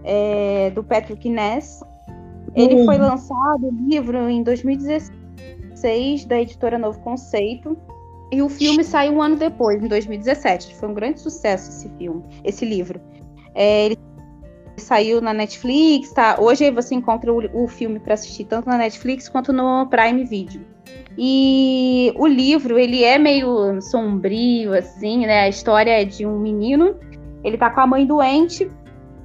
é, do Patrick Ness. Ele uhum. foi lançado, o livro, em 2016, da editora Novo Conceito. E o filme saiu um ano depois, em 2017. Foi um grande sucesso esse filme, esse livro. É, ele saiu na Netflix, tá? Hoje você encontra o, o filme para assistir tanto na Netflix quanto no Prime Video. E o livro, ele é meio sombrio, assim, né? A história é de um menino, ele tá com a mãe doente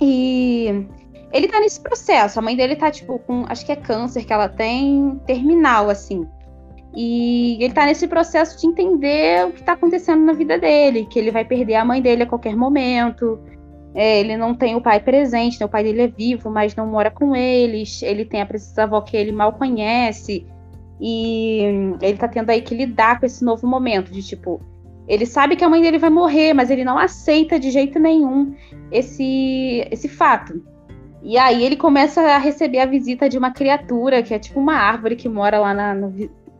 e ele tá nesse processo. A mãe dele tá, tipo, com, acho que é câncer que ela tem, terminal, assim. E ele tá nesse processo de entender o que tá acontecendo na vida dele, que ele vai perder a mãe dele a qualquer momento. É, ele não tem o pai presente, né? o pai dele é vivo, mas não mora com eles. Ele tem a avó que ele mal conhece. E ele tá tendo aí que lidar com esse novo momento de tipo, ele sabe que a mãe dele vai morrer, mas ele não aceita de jeito nenhum esse esse fato. E aí ele começa a receber a visita de uma criatura que é tipo uma árvore que mora lá na, no,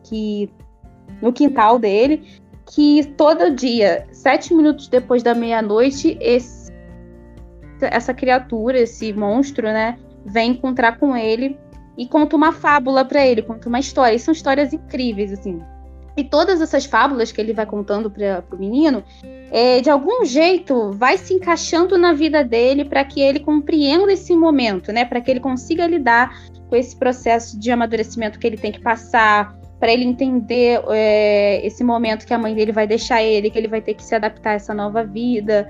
que, no quintal dele, que todo dia, sete minutos depois da meia-noite, essa criatura, esse monstro, né, vem encontrar com ele e conta uma fábula para ele, conta uma história. E são histórias incríveis, assim. E todas essas fábulas que ele vai contando para o menino, é, de algum jeito, vai se encaixando na vida dele para que ele compreenda esse momento, né? Para que ele consiga lidar com esse processo de amadurecimento que ele tem que passar, para ele entender é, esse momento que a mãe dele vai deixar ele, que ele vai ter que se adaptar a essa nova vida.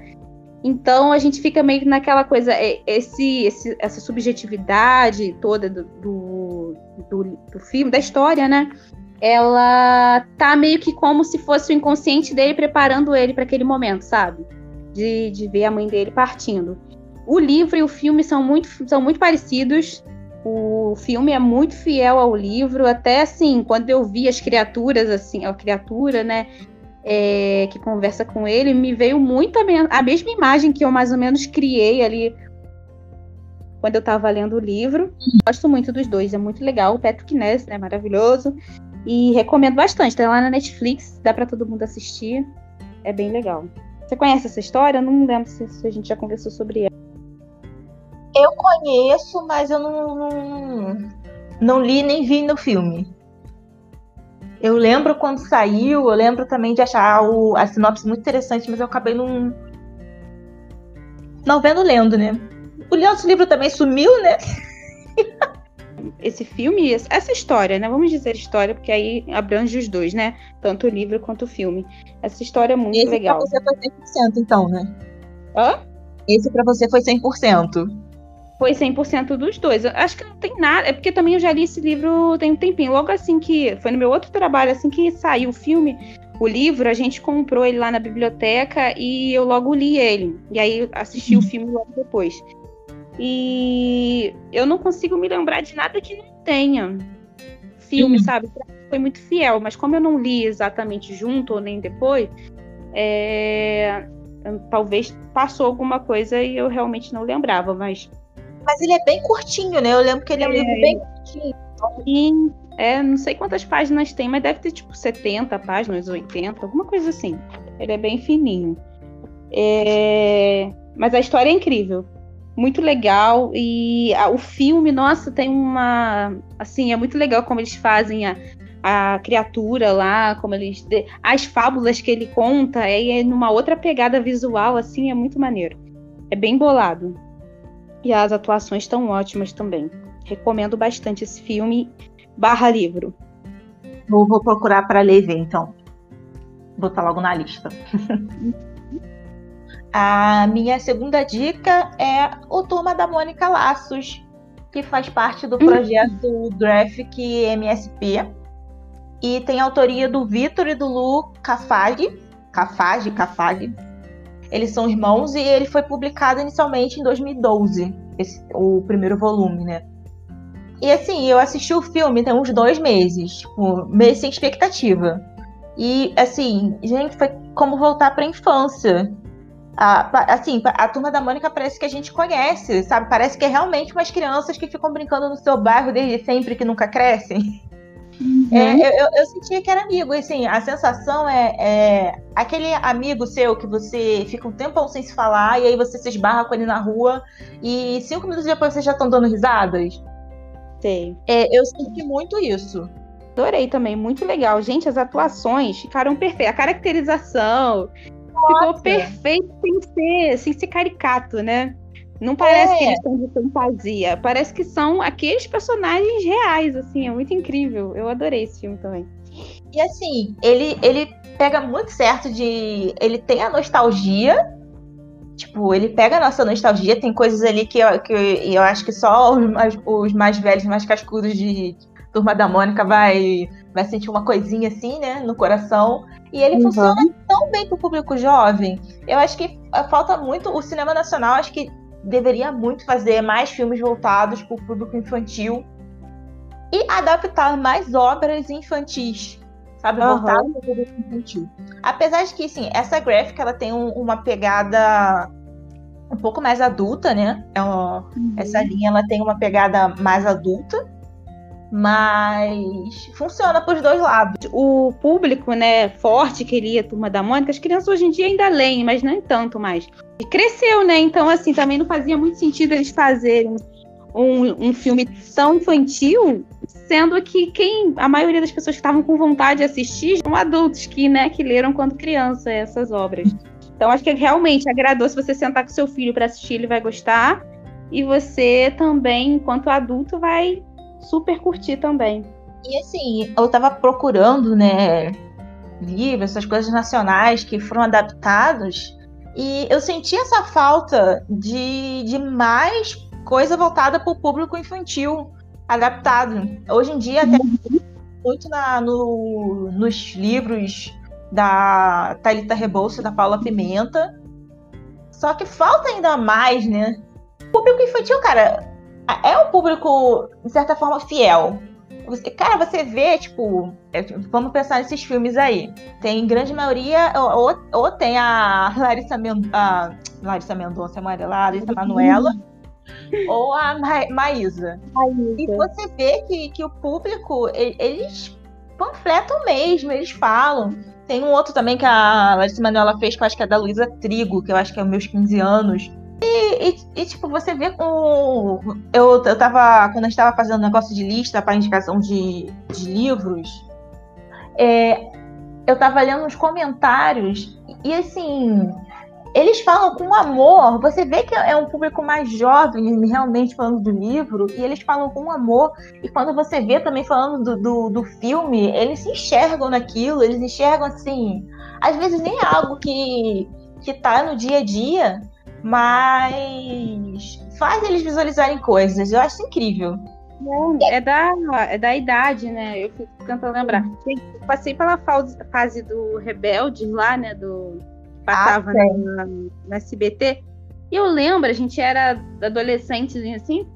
Então a gente fica meio naquela coisa, é, esse, esse essa subjetividade toda do, do, do, do, filme, da história, né? Ela tá meio que como se fosse o inconsciente dele preparando ele para aquele momento, sabe? De, de ver a mãe dele partindo. O livro e o filme são muito, são muito parecidos. O filme é muito fiel ao livro, até assim, quando eu vi as criaturas, assim, a criatura, né? É, que conversa com ele, me veio muito a, me a, mesma imagem que eu mais ou menos criei ali quando eu estava lendo o livro. Gosto muito dos dois, é muito legal. O Patrick Ness, né, maravilhoso. E recomendo bastante, tá lá na Netflix, dá para todo mundo assistir. É bem legal. Você conhece essa história? Não lembro se, se, a gente já conversou sobre ela. Eu conheço, mas eu não, não, não li nem vi no filme. Eu lembro quando saiu, eu lembro também de achar o, a sinopse muito interessante, mas eu acabei não. Não vendo lendo, né? O nosso livro também sumiu, né? <laughs> Esse filme, essa história, né? Vamos dizer história, porque aí abrange os dois, né? Tanto o livro quanto o filme. Essa história é muito Esse legal. Esse pra você foi 100%, então, né? Hã? Esse pra você foi 100% foi 100% dos dois. Eu acho que não tem nada. É porque também eu já li esse livro tem um tempinho. Logo assim que. Foi no meu outro trabalho, assim que saiu o filme, o livro, a gente comprou ele lá na biblioteca e eu logo li ele. E aí assisti o filme logo depois. E eu não consigo me lembrar de nada que não tenha filme, uhum. sabe? Foi muito fiel, mas como eu não li exatamente junto ou nem depois, é... talvez passou alguma coisa e eu realmente não lembrava, mas mas ele é bem curtinho, né? Eu lembro que ele é, um livro bem curtinho. Sim, é, não sei quantas páginas tem, mas deve ter tipo 70 páginas, 80, alguma coisa assim. Ele é bem fininho. É... Mas a história é incrível. Muito legal. E a, o filme, nossa, tem uma. Assim, é muito legal como eles fazem a, a criatura lá, como eles. As fábulas que ele conta, é, é numa outra pegada visual, assim, é muito maneiro. É bem bolado. E as atuações estão ótimas também. Recomendo bastante esse filme barra livro. Vou, vou procurar para ler e ver, então. Vou botar logo na lista. <laughs> A minha segunda dica é o Turma da Mônica Laços, que faz parte do projeto Graphic MSP. E tem autoria do Vitor e do Lu Cafag. Cafage, Cafag. Eles são irmãos e ele foi publicado inicialmente em 2012, esse, o primeiro volume, né? E assim, eu assisti o filme tem uns dois meses, tipo, meio sem expectativa. E assim, gente, foi como voltar para a infância. Assim, a turma da Mônica parece que a gente conhece, sabe? Parece que é realmente umas crianças que ficam brincando no seu bairro desde sempre, que nunca crescem. <laughs> Uhum. É, eu, eu, sentia que era amigo, assim, a sensação é, é, aquele amigo seu que você fica um tempo sem se falar e aí você se esbarra com ele na rua e cinco minutos depois vocês já estão dando risadas. Sei. É, eu senti muito isso. Adorei também, muito legal. Gente, as atuações ficaram perfeitas. A caracterização Nossa. ficou perfeita sem ser, sem ser caricato, né? Não parece é. que eles estão de fantasia. Parece que são aqueles personagens reais, assim. É muito incrível. Eu adorei esse filme também. E assim, ele, ele pega muito certo de. Ele tem a nostalgia. Tipo, ele pega a nossa nostalgia. Tem coisas ali que eu, que eu acho que só os mais, os mais velhos, mais cascudos de Turma da Mônica vai, vai sentir uma coisinha assim, né, no coração. E ele uhum. funciona tão bem para o público jovem. Eu acho que eh, falta muito. O cinema nacional, acho que deveria muito fazer mais filmes voltados para o público infantil e adaptar mais obras infantis, sabe? Uhum. Voltadas para o público infantil. Apesar de que, sim, essa gráfica ela tem um, uma pegada um pouco mais adulta, né? É uma, uhum. Essa linha ela tem uma pegada mais adulta mas funciona para os dois lados. O público, né, forte que lia Turma da Mônica, as crianças hoje em dia ainda leem, mas não tanto mais. E cresceu, né? Então, assim, também não fazia muito sentido eles fazerem um, um filme tão infantil, sendo que quem a maioria das pessoas que estavam com vontade de assistir são adultos que, né, que leram quando criança essas obras. Então, acho que realmente agradou se você sentar com seu filho para assistir, ele vai gostar. E você também, enquanto adulto, vai super curti também. E assim, eu tava procurando, né, livros, essas coisas nacionais que foram adaptados, e eu senti essa falta de, de mais coisa voltada para o público infantil adaptado. Hoje em dia, até muito na, no, nos livros da Thalita Rebouça, da Paula Pimenta. Só que falta ainda mais, né? O público infantil, cara, é um público, de certa forma, fiel. Você, cara, você vê, tipo, é, vamos pensar nesses filmes aí. Tem grande maioria, ou, ou tem a Larissa, Men, a Larissa Mendonça Amarela, a Larissa Manuela, <laughs> ou a Ma Maísa. Maísa. E você vê que, que o público, eles panfletam mesmo, eles falam. Tem um outro também que a Larissa Manoela fez, que eu acho que é da Luísa Trigo, que eu acho que é os meus 15 anos e, e, e, tipo, você vê com. Eu, eu tava. Quando a gente tava fazendo negócio de lista para indicação de, de livros, é, eu tava lendo os comentários e assim. Eles falam com amor, você vê que é um público mais jovem realmente falando do livro, e eles falam com amor. E quando você vê também falando do, do, do filme, eles se enxergam naquilo, eles enxergam assim. Às vezes nem é algo que, que tá no dia a dia, mas faz eles visualizarem coisas. Eu acho incrível. É da, é da idade, né? Eu fico tentando lembrar. Eu passei pela fase do Rebeldes lá, né? Do passava ah, na, na SBT. E eu lembro, a gente era adolescente, assim.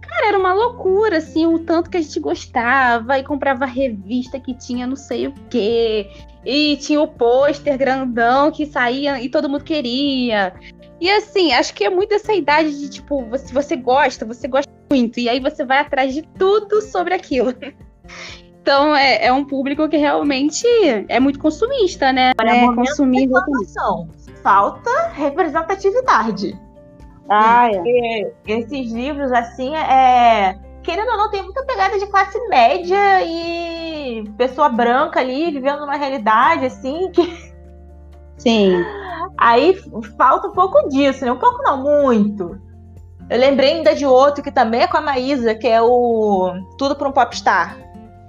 Cara, era uma loucura, assim, o tanto que a gente gostava e comprava revista que tinha não sei o quê. E tinha o pôster grandão que saía e todo mundo queria. E assim, acho que é muito essa idade de tipo, se você gosta, você gosta muito, e aí você vai atrás de tudo sobre aquilo. <laughs> Então é, é um público que realmente é muito consumista, né? É, é consumir Falta representatividade. Ah, é. Esses livros, assim, é. Querendo ou não, tem muita pegada de classe média e pessoa branca ali, vivendo numa realidade, assim, que. Sim. Aí falta um pouco disso, né? Um pouco não, muito. Eu lembrei ainda de outro que também é com a Maísa, que é o Tudo para um Popstar.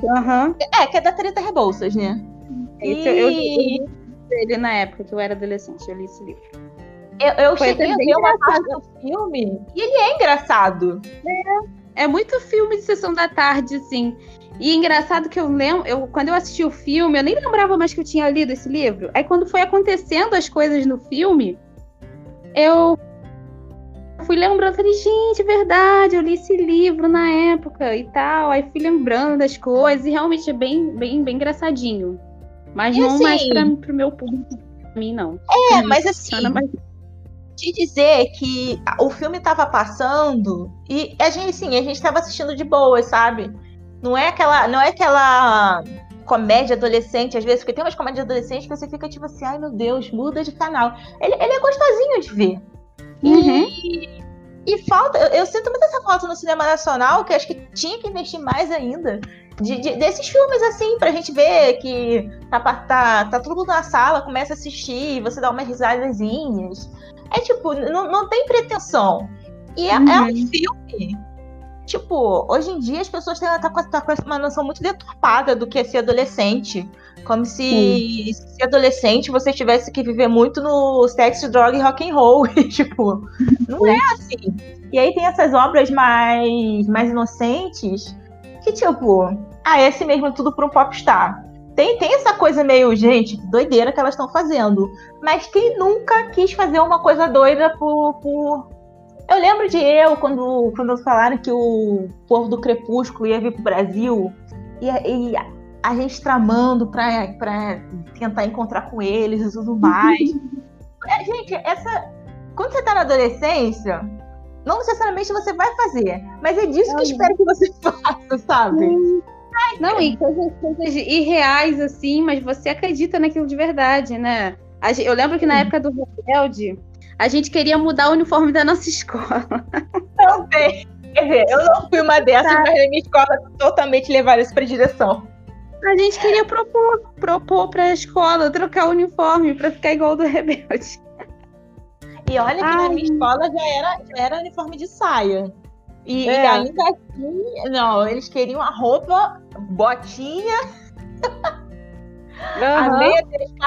Uhum. É, que é da Treta Rebouças, né? Isso, e... eu, li ele na época que eu era adolescente, eu li esse livro. Eu, eu cheguei a ver uma parte do filme e ele é engraçado. É, é muito filme de sessão da tarde, assim. E é engraçado que eu lembro, eu, quando eu assisti o filme, eu nem lembrava mais que eu tinha lido esse livro. Aí quando foi acontecendo as coisas no filme, eu fui lembrando, falei, gente, verdade, eu li esse livro na época e tal. Aí fui lembrando das coisas e realmente é bem, bem, bem engraçadinho. Mas e não assim, mais para pro meu público, pra mim, não. É, mas assim. Mais... Te dizer que o filme tava passando e a gente, sim, a gente tava assistindo de boa, sabe? Não é aquela, não é aquela comédia adolescente, às vezes, porque tem umas comédias adolescentes que você fica tipo assim, ai meu Deus, muda de canal. Ele, ele é gostosinho de ver. Uhum. E, e falta, eu, eu, sinto muito essa falta no cinema nacional, que acho que tinha que investir mais ainda. De, de, desses filmes, assim, pra gente ver que tá, tá, tá todo mundo na sala, começa a assistir, você dá umas risadazinhas. É tipo, não, não tem pretensão. E é, uhum. é um uhum. filme Tipo, hoje em dia as pessoas têm tá com, tá com uma noção muito deturpada do que é ser adolescente. Como se Sim. ser adolescente você tivesse que viver muito no sexo, droga e rock and roll. <laughs> Tipo, não é assim. E aí tem essas obras mais, mais inocentes que, tipo, ah, é esse mesmo tudo para um popstar. Tem, tem essa coisa meio, gente, doideira que elas estão fazendo. Mas quem nunca quis fazer uma coisa doida por. por... Eu lembro de eu, quando, quando falaram que o povo do Crepúsculo ia vir pro Brasil, e, e a gente tramando pra, pra tentar encontrar com eles e tudo mais. <laughs> é, gente, essa. Quando você tá na adolescência, não necessariamente você vai fazer, mas é disso que eu espero que você <laughs> faça, sabe? Ai, não, e coisas, coisas irreais, assim, mas você acredita naquilo de verdade, né? Eu lembro que na época do Rebelde, a gente queria mudar o uniforme da nossa <laughs> escola. Também. Quer dizer, eu não fui uma dessas, tá. mas na minha escola totalmente levaram isso pra direção. A gente queria propor, propor pra escola trocar o uniforme pra ficar igual do Rebelde. E olha que Ai. na minha escola já era, já era uniforme de saia. E, é. e, ainda assim, não, eles queriam a roupa, botinha. <laughs> Uhum. A meia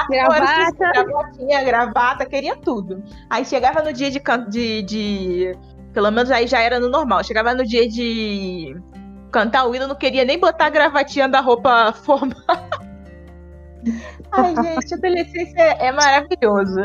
gravata. gravatinha, gravata, queria tudo. Aí chegava no dia de, de, de. Pelo menos aí já era no normal. Chegava no dia de cantar o hino, não queria nem botar a gravatinha da roupa <laughs> formal. Ai, gente, adolescência é maravilhoso.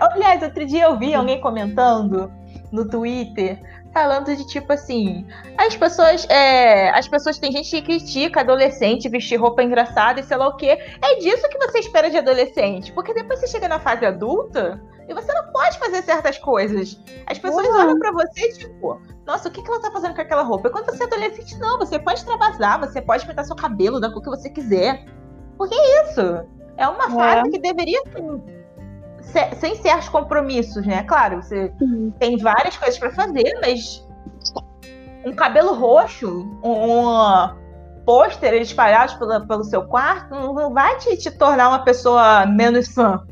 Aliás, outro dia eu vi alguém comentando no Twitter falando de tipo assim, as pessoas, é, as pessoas tem gente que critica adolescente vestir roupa engraçada e sei lá o quê. É disso que você espera de adolescente, porque depois você chega na fase adulta e você não pode fazer certas coisas. As pessoas uhum. olham para você tipo, nossa, o que, que ela tá fazendo com aquela roupa? E quando você é adolescente, não, você pode extravasar, você pode pintar seu cabelo da cor que você quiser. Porque é isso. É uma é. fase que deveria sem certos compromissos, né? Claro, você uhum. tem várias coisas para fazer, mas um cabelo roxo, um, pôster espalhados pelo, pelo seu quarto, não vai te, te tornar uma pessoa menos fã.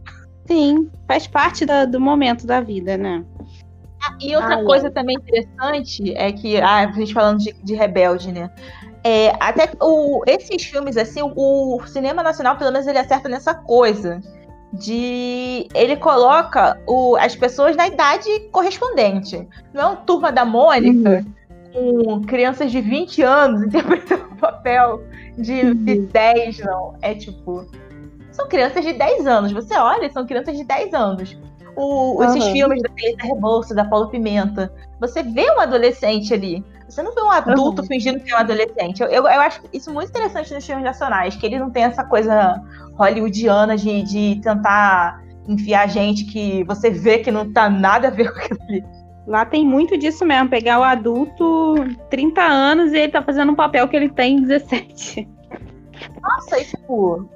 Sim, faz parte da, do momento da vida, né? Ah, e outra ah, coisa é. também interessante é que, ah, a gente falando de, de rebelde, né? É, até o, esses filmes, assim, o, o, cinema nacional, pelo menos, ele acerta nessa coisa de ele coloca o, as pessoas na idade correspondente. Não é um turma da Mônica uhum. com crianças de 20 anos <laughs> interpretando o papel de, uhum. de 10, não. É tipo. São crianças de 10 anos. Você olha, são crianças de 10 anos. O, uhum. Esses filmes da Felita Rebouça, da Paulo Pimenta. Você vê um adolescente ali. Você não vê um adulto uhum. fingindo que é um adolescente. Eu, eu, eu, acho isso muito interessante nos filmes nacionais, que ele não tem essa coisa hollywoodiana de, de tentar enfiar gente que você vê que não tá nada a ver com aquilo ali. Lá tem muito disso mesmo, pegar o adulto 30 anos e ele tá fazendo um papel que ele tem 17. Nossa, e tipo,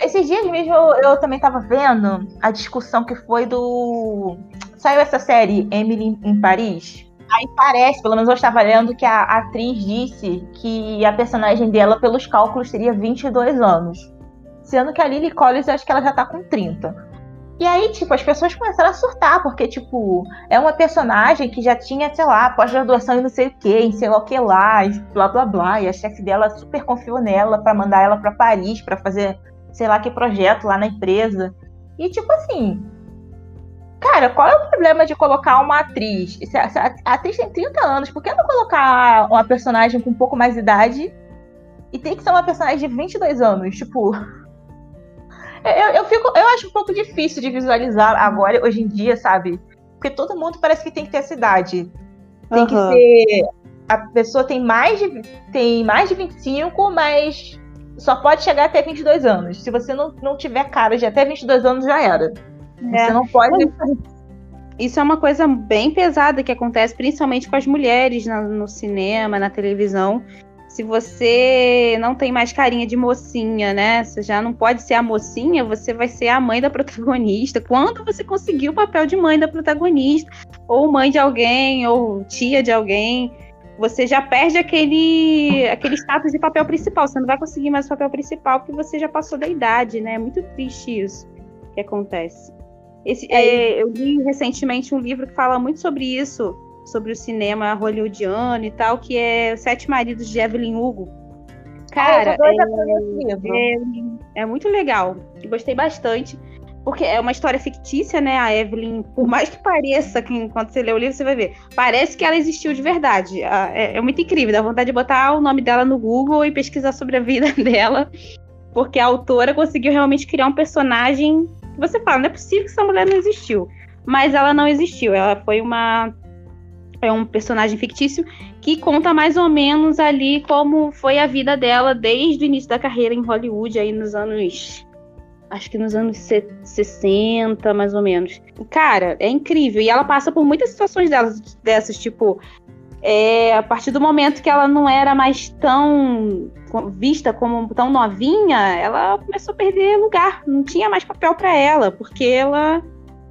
esses dias mesmo eu, eu, também tava vendo a discussão que foi do. Saiu essa série Emily em Paris. Aí parece, pelo menos eu estava lendo, que a atriz disse que a personagem dela, pelos cálculos, teria 22 anos. Sendo que a Lily Collins, acho que ela já tá com 30. E aí, tipo, as pessoas começaram a surtar, porque, tipo, é uma personagem que já tinha, sei lá, pós-graduação e não sei o quê, em sei lá o que lá, e blá blá blá. E a chefe dela super confiou nela para mandar ela para Paris para fazer, sei lá que projeto lá na empresa. E, tipo assim, Cara, qual é o problema de colocar uma atriz? A atriz tem 30 anos, por que não colocar uma personagem com um pouco mais de idade e tem que ser uma personagem de 22 anos? Tipo. <laughs> Eu, eu, fico, eu acho um pouco difícil de visualizar agora, hoje em dia, sabe? Porque todo mundo parece que tem que ter essa idade. Tem uhum. que ser. A pessoa tem mais de, tem mais de 25, mas só pode chegar até 22 anos. Se você não, não tiver cara de até 22 anos, já era. É. Você não pode. Isso é uma coisa bem pesada que acontece principalmente com as mulheres no, no cinema, na televisão. Se você não tem mais carinha de mocinha, né? Você já não pode ser a mocinha, você vai ser a mãe da protagonista. Quando você conseguir o papel de mãe da protagonista, ou mãe de alguém, ou tia de alguém, você já perde aquele, aquele status de papel principal. Você não vai conseguir mais o papel principal porque você já passou da idade, né? É muito triste isso que acontece. Esse, é, eu li recentemente um livro que fala muito sobre isso, sobre o cinema hollywoodiano e tal, que é Sete Maridos de Evelyn Hugo. Cara, ah, é, é, é, muito legal. Gostei bastante. porque é uma história fictícia, né? A Evelyn, por mais que pareça que enquanto você lê o livro, você vai ver, parece que ela existiu de verdade. É, é muito incrível, dá vontade de botar o nome dela no Google e pesquisar sobre a <laughs> vida dela, porque a autora conseguiu realmente criar um personagem você fala, não é possível que essa mulher não existiu. Mas ela não existiu, ela foi uma é um personagem fictício que conta mais ou menos ali como foi a vida dela desde o início da carreira em Hollywood, aí nos anos. Acho que nos anos 60, mais ou menos. Cara, é incrível. E ela passa por muitas situações delas, dessas, tipo. É, a partir do momento que ela não era mais tão vista como tão novinha, ela começou a perder lugar. Não tinha mais papel para ela, porque ela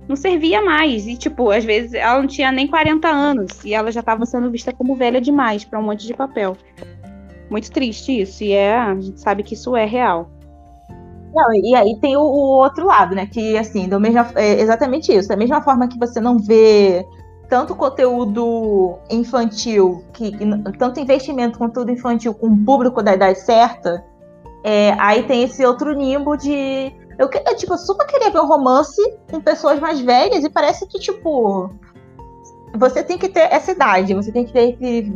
não servia mais. E, tipo, às vezes ela não tinha nem 40 anos e ela já estava sendo vista como velha demais para um monte de papel. Muito triste isso. E é, a gente sabe que isso é real. Não, e aí tem o, o outro lado, né? Que, assim, do mesmo, é exatamente isso. Da mesma forma que você não vê tanto conteúdo infantil, que, tanto investimento em conteúdo infantil com o público da idade certa, é, aí tem esse outro nimbo de eu, eu, tipo, super queria ver um romance com pessoas mais velhas e parece que, tipo, você tem que ter essa idade, você tem que ter esse.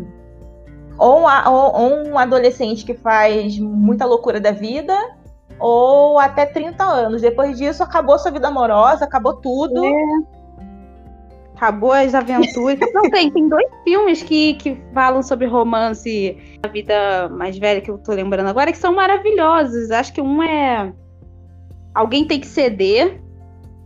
Ou, um, ou um adolescente que faz muita loucura da vida, ou até 30 anos. Depois disso, acabou sua vida amorosa, acabou tudo. É. Acabou as aventuras. <laughs> Não, tem, tem dois filmes que, que falam sobre romance, a vida mais velha que eu tô lembrando agora, que são maravilhosos. Acho que um é alguém tem que ceder.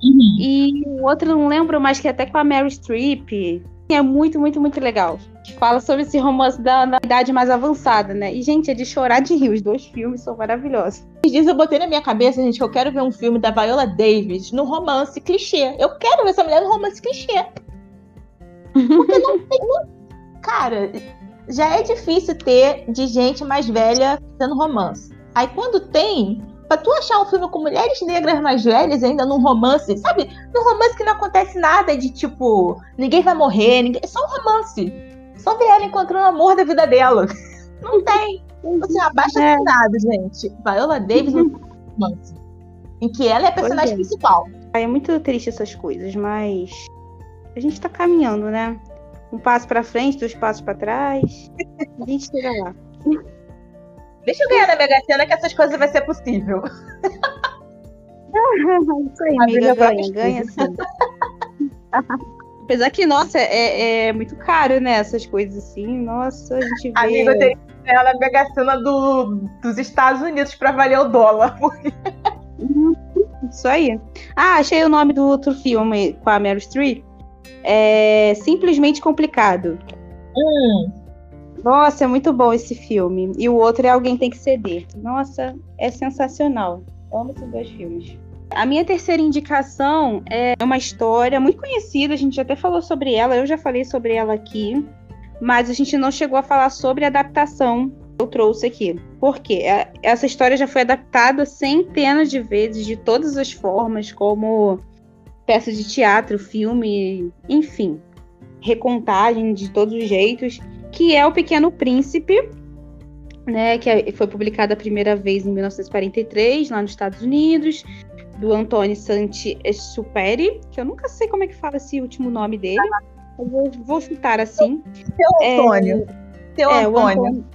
Uhum. E o outro não lembro mais, que é até com a Mary Streep. É muito, muito, muito legal. Fala sobre esse romance da, da idade mais avançada, né? E, gente, é de chorar de rir. Os dois filmes são maravilhosos. Esses dias eu botei na minha cabeça, gente, que eu quero ver um filme da Viola Davis no romance clichê. Eu quero ver essa mulher no romance clichê. Porque não tem. Cara, já é difícil ter de gente mais velha sendo romance. Aí quando tem, Pra tu achar um filme com mulheres negras mais velhas, ainda num romance, sabe? Num romance que não acontece nada de tipo, ninguém vai morrer, ninguém... é só um romance. Só ver ela encontrando o amor da vida dela. Não tem. Você abaixa é. nada, gente. Viola Davis <laughs> tem romance. Em que ela é a personagem é. principal. É muito triste essas coisas, mas a gente tá caminhando, né? Um passo para frente, dois passos para trás. A gente chega lá. Deixa eu ganhar na Mega Sena que essas coisas vai ser possível. <laughs> Isso aí, amiga, ganha, ganha sim. <laughs> Apesar que, nossa, é, é, muito caro, né? Essas coisas assim. Nossa, a gente vê. Amiga, tem que ganhar na Mega Sena do, dos Estados Unidos pra valer o dólar. <laughs> Porque... Isso aí. Ah, achei o nome do outro filme com a Meryl Streep. É simplesmente complicado. Hum. Nossa, é muito bom esse filme. E o outro é Alguém Tem que Ceder. Nossa, é sensacional. Amo esses dois filmes. A minha terceira indicação é uma história muito conhecida, a gente até falou sobre ela, eu já falei sobre ela aqui, mas a gente não chegou a falar sobre a adaptação que eu trouxe aqui. Por quê? É, essa história já foi adaptada centenas de vezes, de todas as formas, como peça de teatro, filme, enfim, recontagem de todos os jeitos que é O Pequeno Príncipe, né, que é, foi publicada a primeira vez em 1943, lá nos Estados Unidos, do Antônio Santi-Exuperi, que eu nunca sei como é que fala esse último nome dele, vou, vou chutar assim. Seu Antônio. É, seu é, Antônio.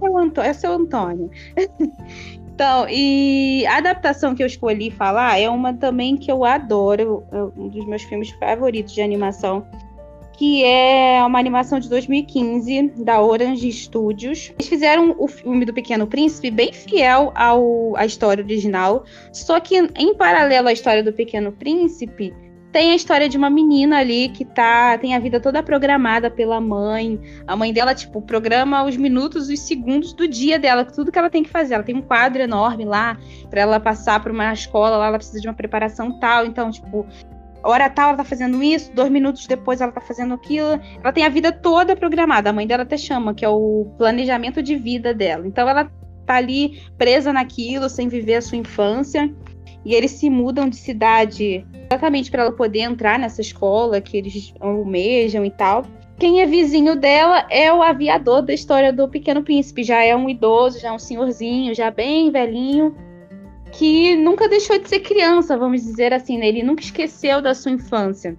O Antônio. É seu Antônio. <laughs> Então, e a adaptação que eu escolhi falar é uma também que eu adoro, é um dos meus filmes favoritos de animação, que é uma animação de 2015 da Orange Studios. Eles fizeram o filme do Pequeno Príncipe bem fiel ao, à história original, só que em paralelo à história do Pequeno Príncipe, tem a história de uma menina ali que tá, tem a vida toda programada pela mãe. A mãe dela, tipo, programa os minutos, os segundos do dia dela, tudo que ela tem que fazer. Ela tem um quadro enorme lá para ela passar para uma escola, lá ela precisa de uma preparação tal. Então, tipo, hora tal ela tá fazendo isso, dois minutos depois ela tá fazendo aquilo. Ela tem a vida toda programada. A mãe dela até chama, que é o planejamento de vida dela. Então ela tá ali presa naquilo, sem viver a sua infância. E eles se mudam de cidade exatamente para ela poder entrar nessa escola que eles almejam e tal. Quem é vizinho dela é o aviador da história do Pequeno Príncipe. Já é um idoso, já é um senhorzinho, já bem velhinho que nunca deixou de ser criança, vamos dizer assim, né? Ele nunca esqueceu da sua infância.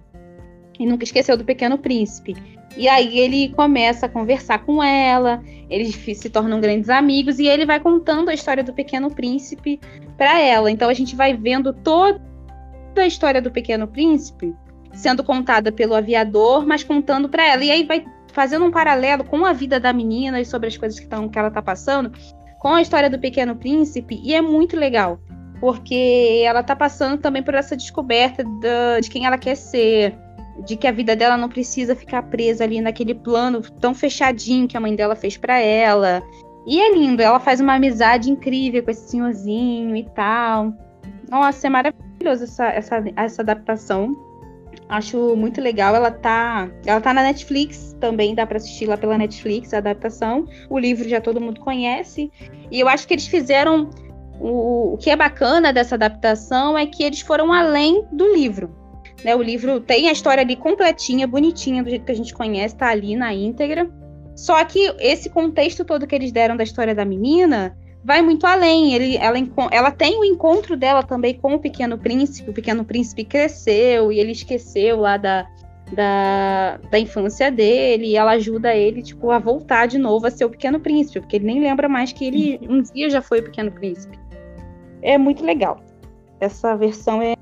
E nunca esqueceu do Pequeno Príncipe. E aí ele começa a conversar com ela, eles se tornam grandes amigos e ele vai contando a história do Pequeno Príncipe para ela. Então a gente vai vendo toda a história do Pequeno Príncipe sendo contada pelo aviador, mas contando para ela. E aí vai fazendo um paralelo com a vida da menina e sobre as coisas que, tão, que ela tá passando, com a história do Pequeno Príncipe, e é muito legal, porque ela tá passando também por essa descoberta de, de quem ela quer ser, de que a vida dela não precisa ficar presa ali naquele plano tão fechadinho que a mãe dela fez para ela. E é lindo, ela faz uma amizade incrível com esse senhorzinho e tal. Nossa, é maravilhoso essa, essa, essa adaptação. Acho muito legal. Ela tá, ela tá na Netflix também, dá para assistir lá pela Netflix a adaptação. O livro já todo mundo conhece. E eu acho que eles fizeram o, o que é bacana dessa adaptação é que eles foram além do livro. Né? O livro tem a história ali completinha, bonitinha, do jeito que a gente conhece, tá ali na íntegra. Só que esse contexto todo que eles deram da história da menina vai muito além. Ele, ela, ela tem o encontro dela também com o Pequeno Príncipe. O Pequeno Príncipe cresceu e ele esqueceu lá da, da, da infância dele. E ela ajuda ele, tipo, a voltar de novo a ser o Pequeno Príncipe, porque ele nem lembra mais que ele um dia já foi o Pequeno Príncipe. É muito legal. Essa versão é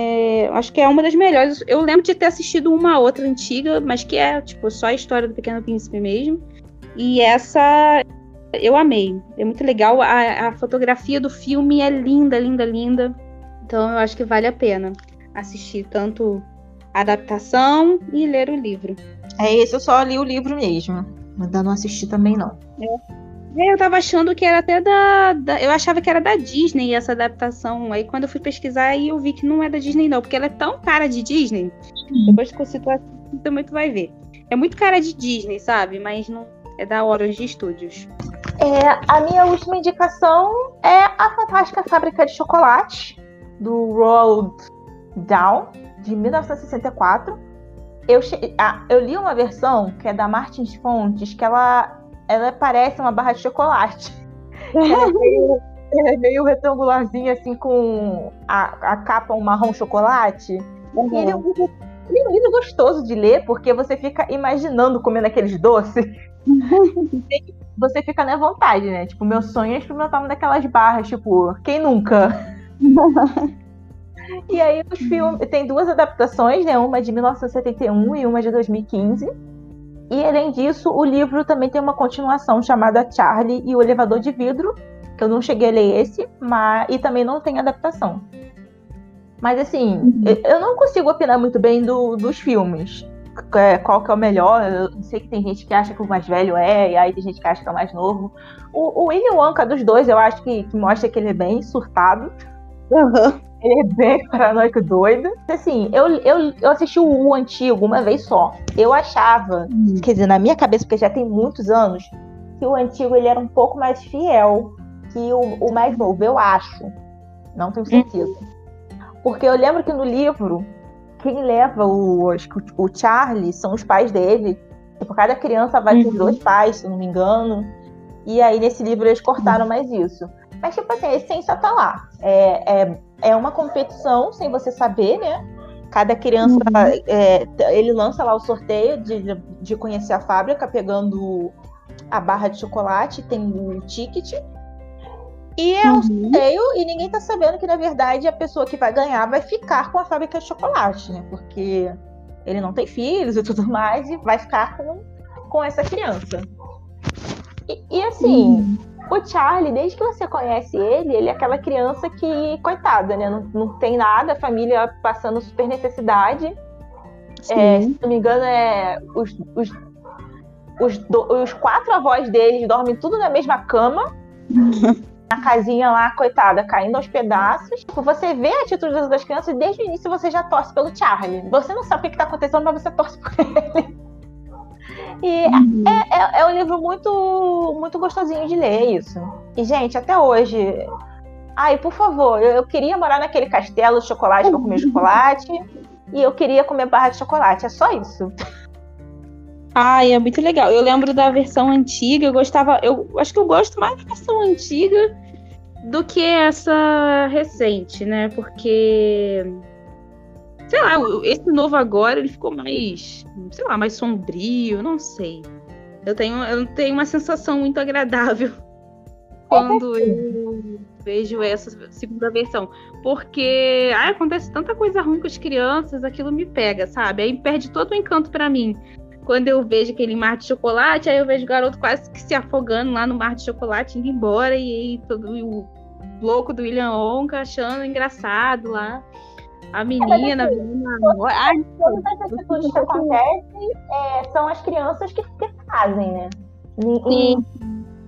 é, acho que é uma das melhores. Eu lembro de ter assistido uma outra antiga, mas que é tipo só a história do Pequeno Príncipe mesmo. E essa eu amei. É muito legal. A, a fotografia do filme é linda, linda, linda. Então eu acho que vale a pena assistir tanto a adaptação e ler o livro. É esse, eu só li o livro mesmo. Ainda não assisti também, não. É. É, eu tava achando que era até da, da, Eu achava que era da Disney essa adaptação. Aí quando eu fui pesquisar, aí eu vi que não é da Disney, não, porque ela é tão cara de Disney. Depois que você também tu vai ver. É muito cara de Disney, sabe? Mas não é da Orange Studios. É, a minha última indicação é a Fantástica Fábrica de Chocolate, do Roald Dahl, de 1964. Eu, ah, eu li uma versão que é da Martins Fontes, que ela ela parece uma barra de chocolate. ela, é meio, ela é meio retangularzinha, assim, com a, a capa um marrom chocolate. Uhum. E ele é, um livro, ele é um livro gostoso de ler, porque você fica imaginando comendo aqueles doces. <laughs> você fica na vontade, né? Tipo, meu sonho é experimentar uma daquelas barras, tipo, quem nunca? e aí os filmes. Tem duas adaptações, né? Uma de 1971 e uma de 2015. E além disso, o livro também tem uma continuação chamada Charlie e o Elevador de Vidro, que eu não cheguei a ler esse, mas e também não tem adaptação. Mas assim, uhum. eu não consigo opinar muito bem do, dos filmes. É, qual que é o melhor? Eu sei que tem gente que acha que o mais velho é, e aí tem gente que acha que é o mais novo. O, o Willy Wonka dos dois, eu acho que, que mostra que ele é bem surtado. Uhum. Ele é bem paranoico doido. Assim, eu, eu, eu assisti o, o antigo uma vez só. Eu achava, hum. quer dizer, na minha cabeça, porque já tem muitos anos, que o antigo ele era um pouco mais fiel que o, o mais novo, eu acho. Não tenho certeza. Porque eu lembro que no livro, quem leva o, o Charlie são os pais dele. Tipo, cada criança vai com uhum. dois pais, se não me engano. E aí, nesse livro, eles cortaram uhum. mais isso. Mas, tipo assim, a essência tá lá. É, é, é uma competição sem você saber, né? Cada criança, uhum. é, ele lança lá o sorteio de, de conhecer a fábrica, pegando a barra de chocolate, tem o ticket. E é um uhum. sorteio e ninguém tá sabendo que, na verdade, a pessoa que vai ganhar vai ficar com a fábrica de chocolate, né? Porque ele não tem filhos e tudo mais, e vai ficar com, com essa criança. E, e assim, uhum. O Charlie, desde que você conhece ele, ele é aquela criança que, coitada, né? Não, não tem nada, a família passando super necessidade. É, se não me engano, é, os, os, os, do, os quatro avós deles dormem tudo na mesma cama. <laughs> na casinha lá, coitada, caindo aos pedaços. Você vê a atitude das crianças e desde o início você já torce pelo Charlie. Você não sabe o que está acontecendo, mas você torce por <laughs> ele. E uhum. é, é, é, um livro muito, muito gostosinho de ler, isso. E, gente, até hoje. Ai, por favor, eu, eu queria morar naquele castelo de chocolate para comer chocolate. E eu queria comer barra de chocolate. É só isso. Ai, é muito legal. Eu lembro da versão antiga, eu gostava. Eu acho que eu gosto mais da versão antiga do que essa recente, né? Porque sei lá, esse novo agora ele ficou mais, sei lá, mais sombrio, não sei. Eu tenho, eu tenho uma sensação muito agradável <laughs> quando eu vejo essa segunda versão. Porque ai, acontece tanta coisa ruim com as crianças, aquilo me pega, sabe? Aí perde todo o encanto para mim. Quando eu vejo aquele mar de chocolate, aí eu vejo o garoto quase que se afogando lá no mar de chocolate, indo embora, e aí todo o louco do William Wonka achando engraçado lá. A menina, é, assim, todas, essas atitudes que acontecem é, são as crianças que, que fazem, né? E,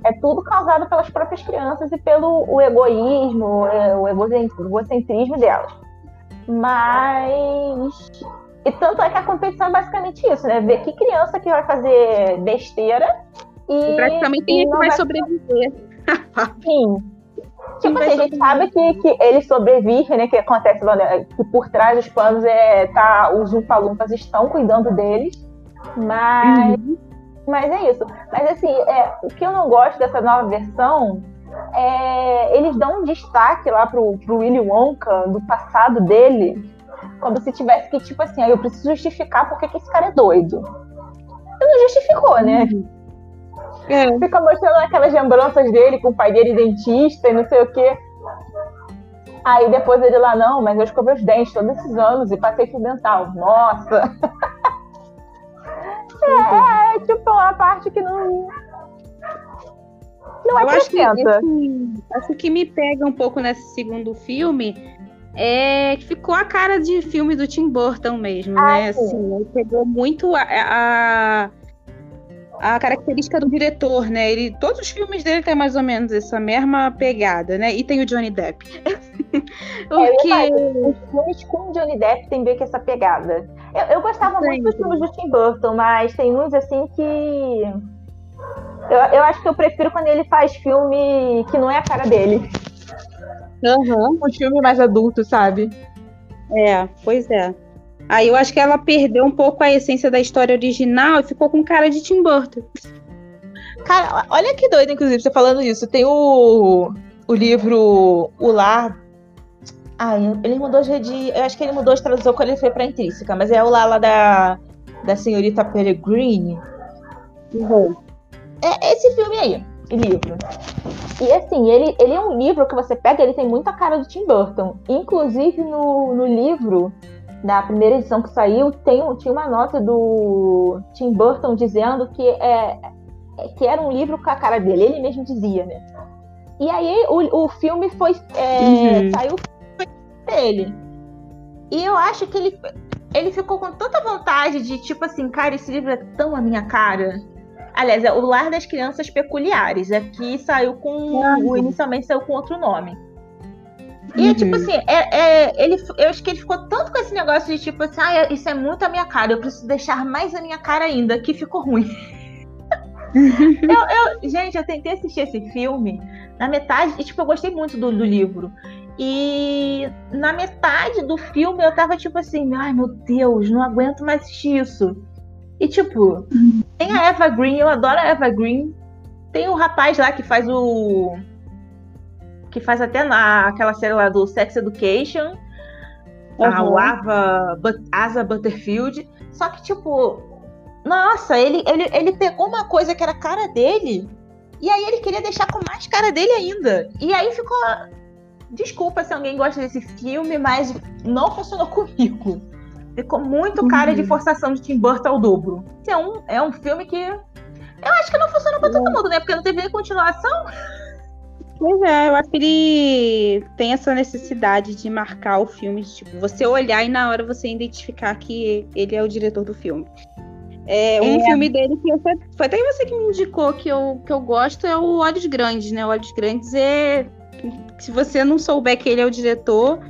é tudo causado pelas próprias crianças e pelo o egoísmo, é, o egocentrismo delas. Mas. E tanto é que a competição é basicamente isso, né? Ver que criança que vai fazer besteira e. Praticamente quem é que vai, vai sobreviver. Sim. Tipo assim, a gente sabe que, que eles sobrevivem, né? Que acontece lá, né, que por trás dos panos é, tá, os Umpalumpas estão cuidando deles. Mas. Uhum. Mas é isso. Mas assim, é, o que eu não gosto dessa nova versão é eles dão um destaque lá pro, pro Willy Wonka, do passado dele, como se tivesse que, tipo assim, eu preciso justificar porque que esse cara é doido. Ele não justificou, né? Uhum. É. Fica mostrando aquelas lembranças dele com o pai dele dentista e não sei o quê. Aí depois ele lá, não, mas eu escovei os dentes todos esses anos e passei fio dental. Nossa! <laughs> é, é, tipo uma parte que não. Não eu acho que, esse, acho que me pega um pouco nesse segundo filme é que ficou a cara de filme do Tim Burton mesmo, ah, né? Sim. Assim, pegou muito a, a, a característica do diretor, né? Ele, todos os filmes dele têm mais ou menos essa mesma pegada, né? E tem o Johnny Depp. <laughs> Porque... É, os filmes com o Johnny Depp tem bem que essa pegada. Eu, eu gostava Sim. muito dos filmes do Tim Burton, mas tem uns assim que. Eu, eu acho que eu prefiro quando ele faz filme que não é a cara dele. Uhum. Um filme mais adulto, sabe? É, pois é. Aí eu acho que ela perdeu um pouco a essência da história original e ficou com cara de Tim Burton. Cara, olha que doido, inclusive, você falando isso. Tem o, o livro O Lar. Ah, ele mudou de. Eu acho que ele mudou de tradução quando ele foi pra Intrínseca, mas é o Lar lá da, da senhorita Peregrine. Uhum. É esse filme aí, livro. E assim, ele, ele é um livro que você pega, ele tem muita cara do Tim Burton. Inclusive no, no livro, na primeira edição que saiu, tem, tinha uma nota do Tim Burton dizendo que, é, é, que era um livro com a cara dele, ele mesmo dizia, né? E aí o, o filme foi. É, uhum. Saiu dele. E eu acho que ele, ele ficou com tanta vontade de, tipo assim, cara, esse livro é tão a minha cara. Aliás, é O Lar das Crianças Peculiares. Aqui saiu com. Uhum. Inicialmente saiu com outro nome. E uhum. tipo assim, é, é, ele, eu acho que ele ficou tanto com esse negócio de tipo assim, ah, isso é muito a minha cara, eu preciso deixar mais a minha cara ainda, que ficou ruim. <laughs> eu, eu, gente, eu tentei assistir esse filme na metade, e tipo, eu gostei muito do, do livro. E na metade do filme eu tava tipo assim, ai meu Deus, não aguento mais assistir isso. E tipo, tem a Eva Green, eu adoro a Eva Green. Tem o rapaz lá que faz o que faz até na, aquela série lá do Sex Education, uhum. a Ava, Asa Butterfield. Só que, tipo, nossa, ele, ele, ele pegou uma coisa que era cara dele, e aí ele queria deixar com mais cara dele ainda. E aí ficou. Desculpa se alguém gosta desse filme, mas não funcionou <laughs> comigo. Ficou muito cara uhum. de forçação de Tim Burton ao dobro. É um, é um filme que. Eu acho que não funcionou pra todo mundo, né? Porque não teve continuação. <laughs> Pois é, eu acho que ele tem essa necessidade de marcar o filme, tipo, você olhar e na hora você identificar que ele é o diretor do filme. É, um é. filme dele que eu, foi até você que me indicou que eu, que eu gosto é o Olhos Grandes, né? O Olhos Grandes é. Se você não souber que ele é o diretor,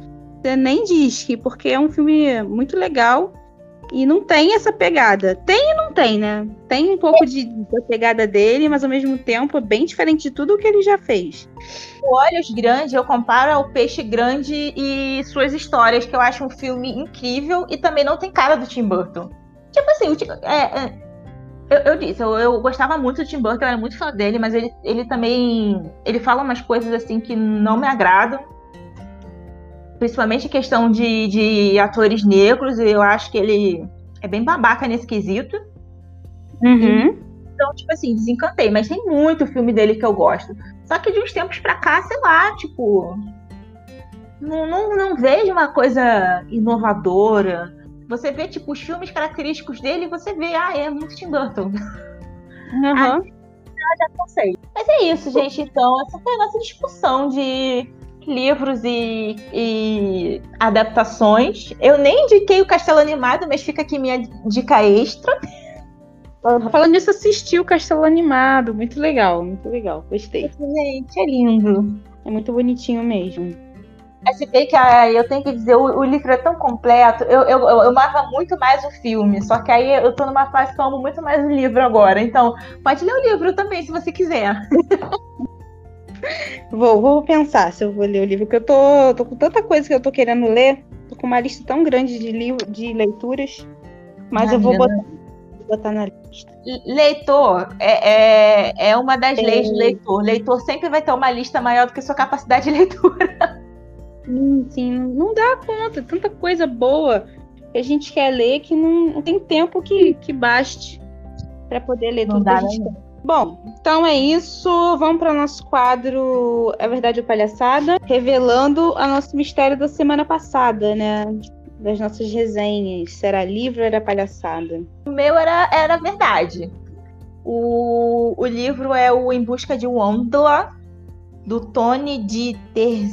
você nem diz que, porque é um filme muito legal. E não tem essa pegada. Tem e não tem, né? Tem um pouco de, da pegada dele, mas ao mesmo tempo é bem diferente de tudo o que ele já fez. O Olhos Grande eu comparo ao Peixe Grande e suas histórias, que eu acho um filme incrível e também não tem cara do Tim Burton. Tipo assim, é, é, Eu, eu disse, eu, eu, gostava muito do Tim Burton, eu era muito fã dele, mas ele, ele também. Ele fala umas coisas assim que não me agradam. Principalmente a questão de, de atores negros, eu acho que ele é bem babaca nesse quesito. Uhum. Então, tipo assim, desencantei. Mas tem muito filme dele que eu gosto. Só que de uns tempos pra cá, sei lá, tipo. Não, não, não vejo uma coisa inovadora. Você vê, tipo, os filmes característicos dele e você vê, ah, é muito Tim Burton. <laughs> Uhum. Ah, já cansei. Mas é isso, gente. Então, essa foi a nossa discussão de livros e, e, adaptações. Eu nem indiquei o Castelo Animado, mas fica aqui minha dica extra. Falando nisso, assisti o Castelo Animado. Muito legal, muito legal. Gostei. Gente, é lindo. É muito bonitinho mesmo. Bem que ah, eu tenho que dizer, o, o, livro é tão completo. Eu, eu, eu amava muito mais o filme, só que aí eu tô numa fase que eu amo muito mais o livro agora. Então, pode ler o livro também, se você quiser. <laughs> Vou, vou pensar se eu vou ler o livro, porque eu tô, tô com tanta coisa que eu tô querendo ler. Tô com uma lista tão grande de, livro, de leituras. Mas eu vou botar, botar, na lista. Leitor é, é, é uma das é... leis do leitor. Leitor sempre vai ter uma lista maior do que sua capacidade de leitura. Sim, sim, não dá conta. Tanta coisa boa que a gente quer ler que não, não tem tempo que, que baste para poder ler não tudo dá, que a gente quer. Bom, então é isso. Vamos para o nosso quadro É Verdade ou Palhaçada, revelando o nosso mistério da semana passada, né? Das nossas resenhas. Será livro ou era palhaçada? O meu era, era verdade. O, o livro é o Em Busca de Wondla, do Tony de Ter...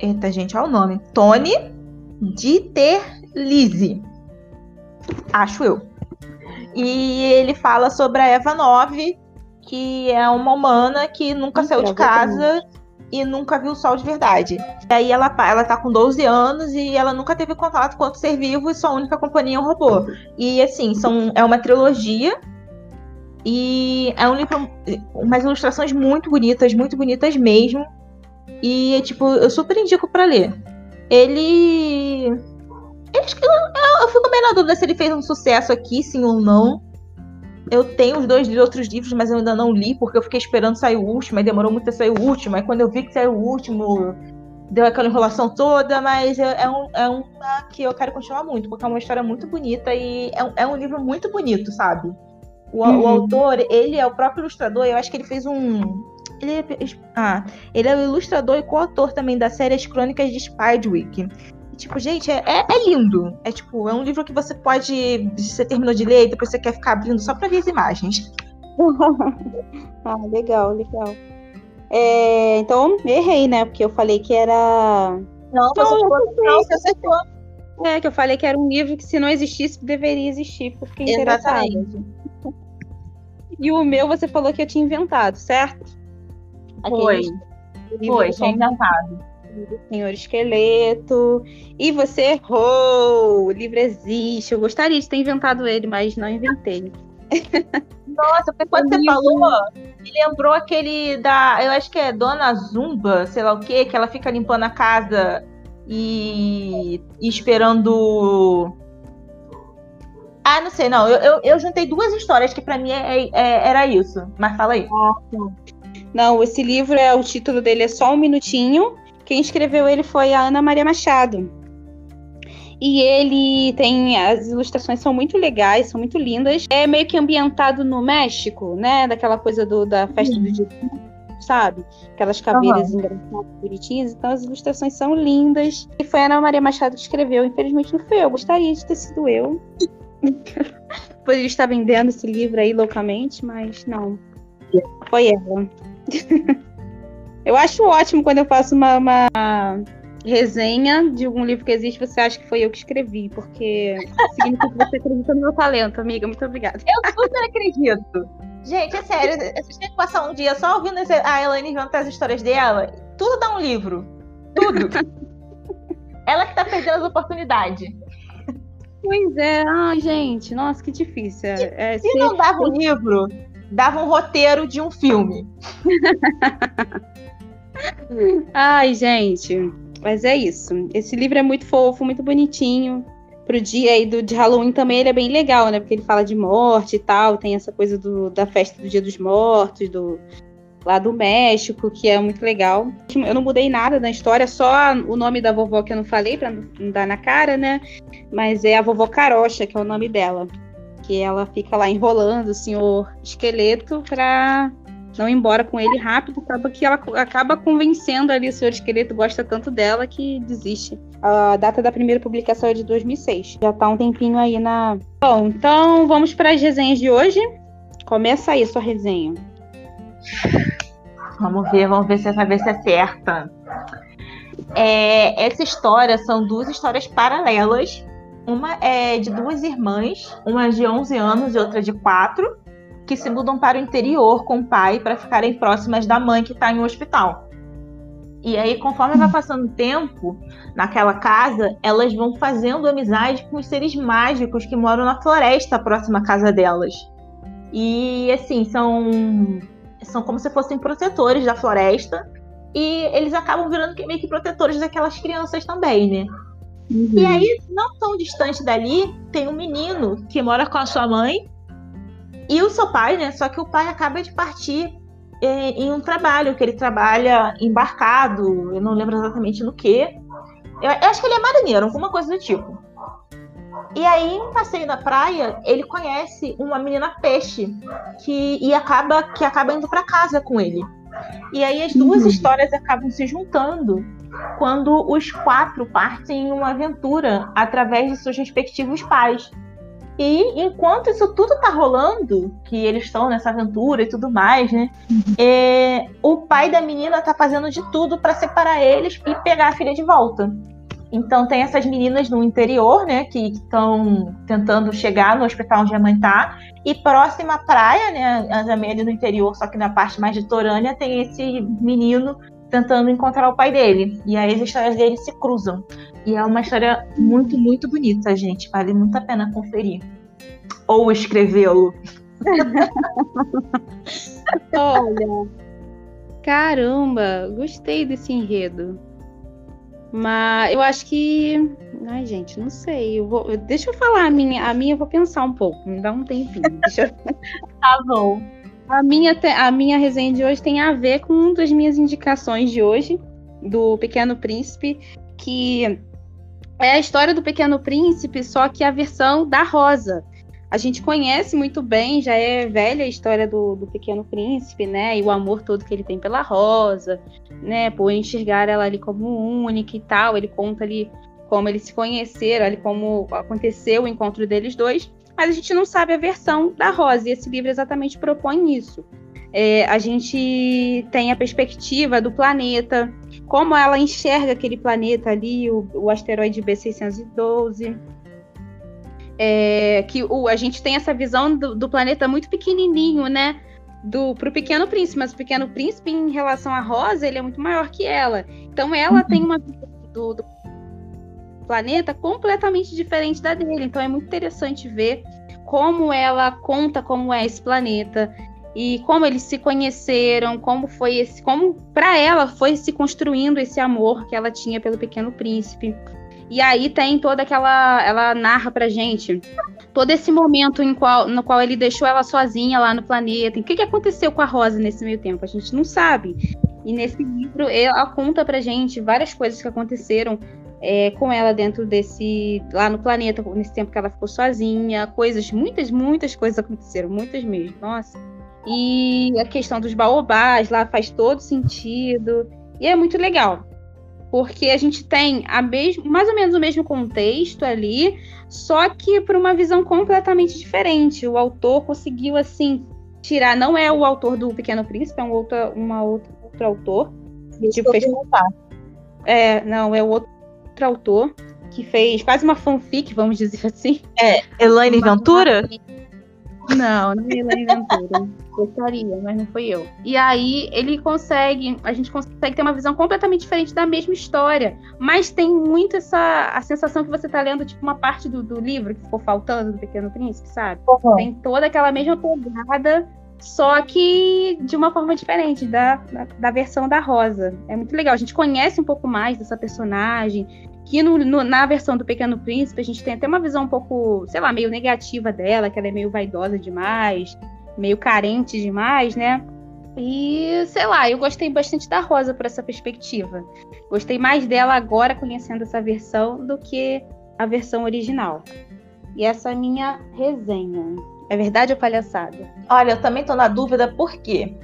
Eita, gente, olha o nome. Tony de Terlizzi. Acho eu. E ele fala sobre a Eva 9, que é uma humana que nunca saiu de casa e nunca viu o sol de verdade. E aí ela, ela tá com 12 anos e ela nunca teve contato com outro ser vivo e sua única companhia é um robô. E assim, são, é uma trilogia e é um livro, umas ilustrações muito bonitas, muito bonitas mesmo. E, tipo, eu super indico para ler. Ele. Eu, eu, eu fico bem na dúvida se ele fez um sucesso aqui, sim ou não. Eu tenho os dois outros livros, mas eu ainda não li, porque eu fiquei esperando sair o último, aí demorou muito a sair o último. Aí quando eu vi que saiu o último, deu aquela enrolação toda, mas é, um, é uma que eu quero continuar muito, porque é uma história muito bonita e é um, é um livro muito bonito, sabe? O, uhum. o, autor, ele é o próprio ilustrador, eu acho que ele fez um. Ele é, ah, ele é o ilustrador e coautor também da série As Crônicas de Spidwick. Tipo, gente, é, é, é, lindo. É tipo, é um livro que você pode. Você terminou de ler e depois você quer ficar abrindo só pra ver as imagens. <laughs> ah, legal, legal. É, então, errei, né? Porque eu falei que era. Não, você, não, você, não, você acertou. É, que eu falei que era um livro que se não existisse, deveria existir, porque Exatamente. E o meu você falou que eu tinha inventado, certo? Foi. Foi, tinha inventado do Senhor Esqueleto. E você errou! O livro existe. Eu gostaria de ter inventado ele, mas não inventei. Nossa, porque quando <laughs> você falou, me lembrou aquele da. Eu acho que é Dona Zumba, sei lá o quê, que ela fica limpando a casa e, e esperando. Ah, não sei, não. Eu, eu, eu juntei duas histórias que para mim é, é, era isso. Mas fala aí. Ah, não, esse livro é o título dele é só um minutinho quem escreveu ele foi a Ana Maria Machado. E ele tem. As ilustrações são muito legais, são muito lindas. É meio que ambientado no México, né? Daquela coisa do, da festa uhum. do dia, sabe? Aquelas caveiras uhum. engraçadas, bonitinhas. Então as ilustrações são lindas. E foi a Ana Maria Machado que escreveu. Infelizmente não foi eu. Gostaria de ter sido eu. <laughs> Poderia estar vendendo esse livro aí loucamente, mas não. Foi ela. <laughs> Eu acho ótimo quando eu faço uma, uma resenha de algum livro que existe, você acha que foi eu que escrevi, porque significa que você acredita no meu talento, amiga. Muito obrigada. Eu super acredito. Gente, é sério, a gente tem que passar um dia só ouvindo a Elaine contar as histórias dela. Tudo dá um livro. Tudo. <laughs> Ela que tá perdendo as oportunidades. Pois é, ah, gente, nossa, que difícil. É, se ser... não dava um livro, dava um roteiro de um filme. <laughs> Ai, gente. Mas é isso. Esse livro é muito fofo, muito bonitinho. pro dia aí do, de Halloween também ele é bem legal, né? Porque ele fala de morte e tal, tem essa coisa do, da festa do Dia dos Mortos, do lá do México, que é muito legal. Eu não mudei nada na história, só o nome da vovó que eu não falei para não dar na cara, né? Mas é a vovó Carocha, que é o nome dela. Que ela fica lá enrolando o senhor esqueleto para não embora com ele rápido, acaba que ela acaba convencendo ali o senhor esqueleto, gosta tanto dela que desiste. A data da primeira publicação é de 2006. Já tá um tempinho aí na. Bom, então vamos para as resenhas de hoje. Começa aí a sua resenha. Vamos ver, vamos ver se essa vez é certa. É, essa história são duas histórias paralelas. Uma é de duas irmãs, uma de 11 anos e outra de 4 que se mudam para o interior com o pai para ficarem próximas da mãe que está em um hospital. E aí, conforme vai passando o tempo naquela casa, elas vão fazendo amizade com os seres mágicos que moram na floresta próxima à casa delas. E assim, são, são como se fossem protetores da floresta. E eles acabam virando meio que protetores daquelas crianças também, né? Uhum. E aí, não tão distante dali, tem um menino que mora com a sua mãe e o seu pai, né? Só que o pai acaba de partir é, em um trabalho, que ele trabalha embarcado, eu não lembro exatamente no que. Eu, eu, acho que ele é marinheiro, alguma coisa do tipo. E aí, em passeio na praia, ele conhece uma menina peixe que e acaba que acaba indo para casa com ele. E aí as duas uhum. histórias acabam se juntando quando os quatro partem em uma aventura através de seus respectivos pais. E enquanto isso tudo tá rolando, que eles estão nessa aventura e tudo mais, né? É, o pai da menina tá fazendo de tudo para separar eles e pegar a filha de volta. Então tem essas meninas no interior, né, que estão tentando chegar no hospital onde a mãe tá. E próxima à praia, né, a Amélia no interior, só que na parte mais litorânea, tem esse menino tentando encontrar o pai dele. E aí as histórias dele se cruzam. E é uma história muito, muito bonita, gente. Vale muito a pena conferir. Ou escrevê-lo. <laughs> Olha. Caramba, gostei desse enredo. Mas eu acho que. Ai, gente, não sei. Eu vou... Deixa eu falar a minha. A minha eu vou pensar um pouco. Me dá um tempinho. <laughs> Deixa eu... <laughs> tá bom. A minha, te... a minha resenha de hoje tem a ver com uma das minhas indicações de hoje, do Pequeno Príncipe, que é a história do Pequeno Príncipe, só que a versão da Rosa. A gente conhece muito bem, já é velha a história do, do Pequeno Príncipe, né? E o amor todo que ele tem pela Rosa, né? Por enxergar ela ali como única e tal. Ele conta ali como eles se conheceram, ali como aconteceu o encontro deles dois mas a gente não sabe a versão da Rosa, e esse livro exatamente propõe isso. É, a gente tem a perspectiva do planeta, como ela enxerga aquele planeta ali, o, o asteroide B612. É, que o, a gente tem essa visão do, do planeta muito pequenininho, né? Do, pro Pequeno Príncipe, mas o Pequeno Príncipe, em relação à Rosa, ele é muito maior que ela. Então ela uhum. tem uma visão do, do planeta completamente diferente da dele. Então é muito interessante ver como ela conta como é esse planeta e como eles se conheceram, como foi esse, como para ela foi se construindo esse amor que ela tinha pelo pequeno príncipe. E aí tem toda aquela, ela narra pra gente todo esse momento em qual, no qual ele deixou ela sozinha lá no planeta. O que, que aconteceu com a Rosa nesse meio tempo? A gente não sabe. E nesse livro ela conta pra gente várias coisas que aconteceram é, com ela dentro desse. lá no planeta, nesse tempo que ela ficou sozinha. Coisas, muitas, muitas coisas aconteceram, muitas mesmo. Nossa. E a questão dos baobás lá faz todo sentido. E é muito legal. Porque a gente tem a mesmo, mais ou menos o mesmo contexto ali, só que por uma visão completamente diferente. O autor conseguiu, assim, tirar. Não é o autor do Pequeno Príncipe, é um outro, uma outra, outro autor. Tipo, fez... É, não, é o outro autor que fez quase uma fanfic, vamos dizer assim. É, Elaine Ventura? Não, não é Elaine Ventura. Gostaria, mas não foi eu. E aí ele consegue, a gente consegue ter uma visão completamente diferente da mesma história. Mas tem muito essa a sensação que você tá lendo, tipo, uma parte do, do livro que ficou faltando do Pequeno Príncipe, sabe? Uhum. Tem toda aquela mesma pegada só que de uma forma diferente da, da, da, versão da Rosa. É muito legal. A gente conhece um pouco mais dessa personagem. Que no, no, na versão do Pequeno Príncipe a gente tem até uma visão um pouco, sei lá, meio negativa dela, que ela é meio vaidosa demais, meio carente demais, né? E sei lá, eu gostei bastante da Rosa por essa perspectiva. Gostei mais dela agora conhecendo essa versão do que a versão original. E essa é a minha resenha. É verdade ou palhaçada? Olha, eu também tô na dúvida por quê?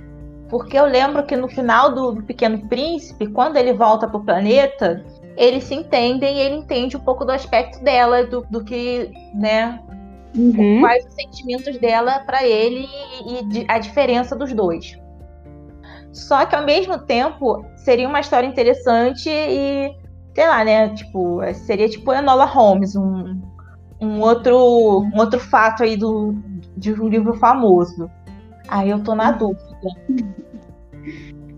Porque eu lembro que no final do, Pequeno Príncipe, quando ele volta pro planeta, eles se entendem e ele entende um pouco do aspecto dela, do, do que, né? Uhum. Quais os sentimentos dela para ele e, e a diferença dos dois. Só que ao mesmo tempo seria uma história interessante e, sei lá, né? Tipo, seria tipo Enola Holmes, um, um outro, um outro fato aí do, de um livro famoso. Aí eu tô na dúvida.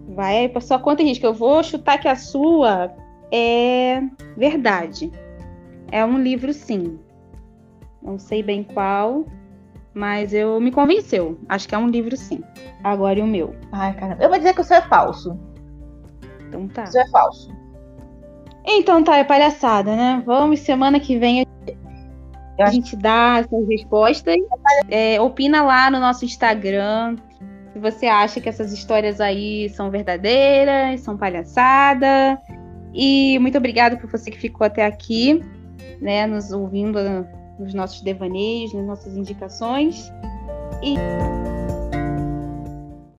Vai sua conta risco. Eu vou chutar que a sua é verdade. É um livro, sim. Não sei bem qual, mas eu me convenceu. Acho que é um livro, sim. Agora e o meu. Ai, caramba. Eu vou dizer que o seu é falso. Então tá. O seu é falso. Então tá, é palhaçada, né? Vamos semana que vem a gente dá essas respostas. É, opina lá no nosso Instagram se você acha que essas histórias aí são verdadeiras, são palhaçada. E muito obrigada por você que ficou até aqui, né, nos ouvindo nos nossos devaneios, nas nossas indicações. E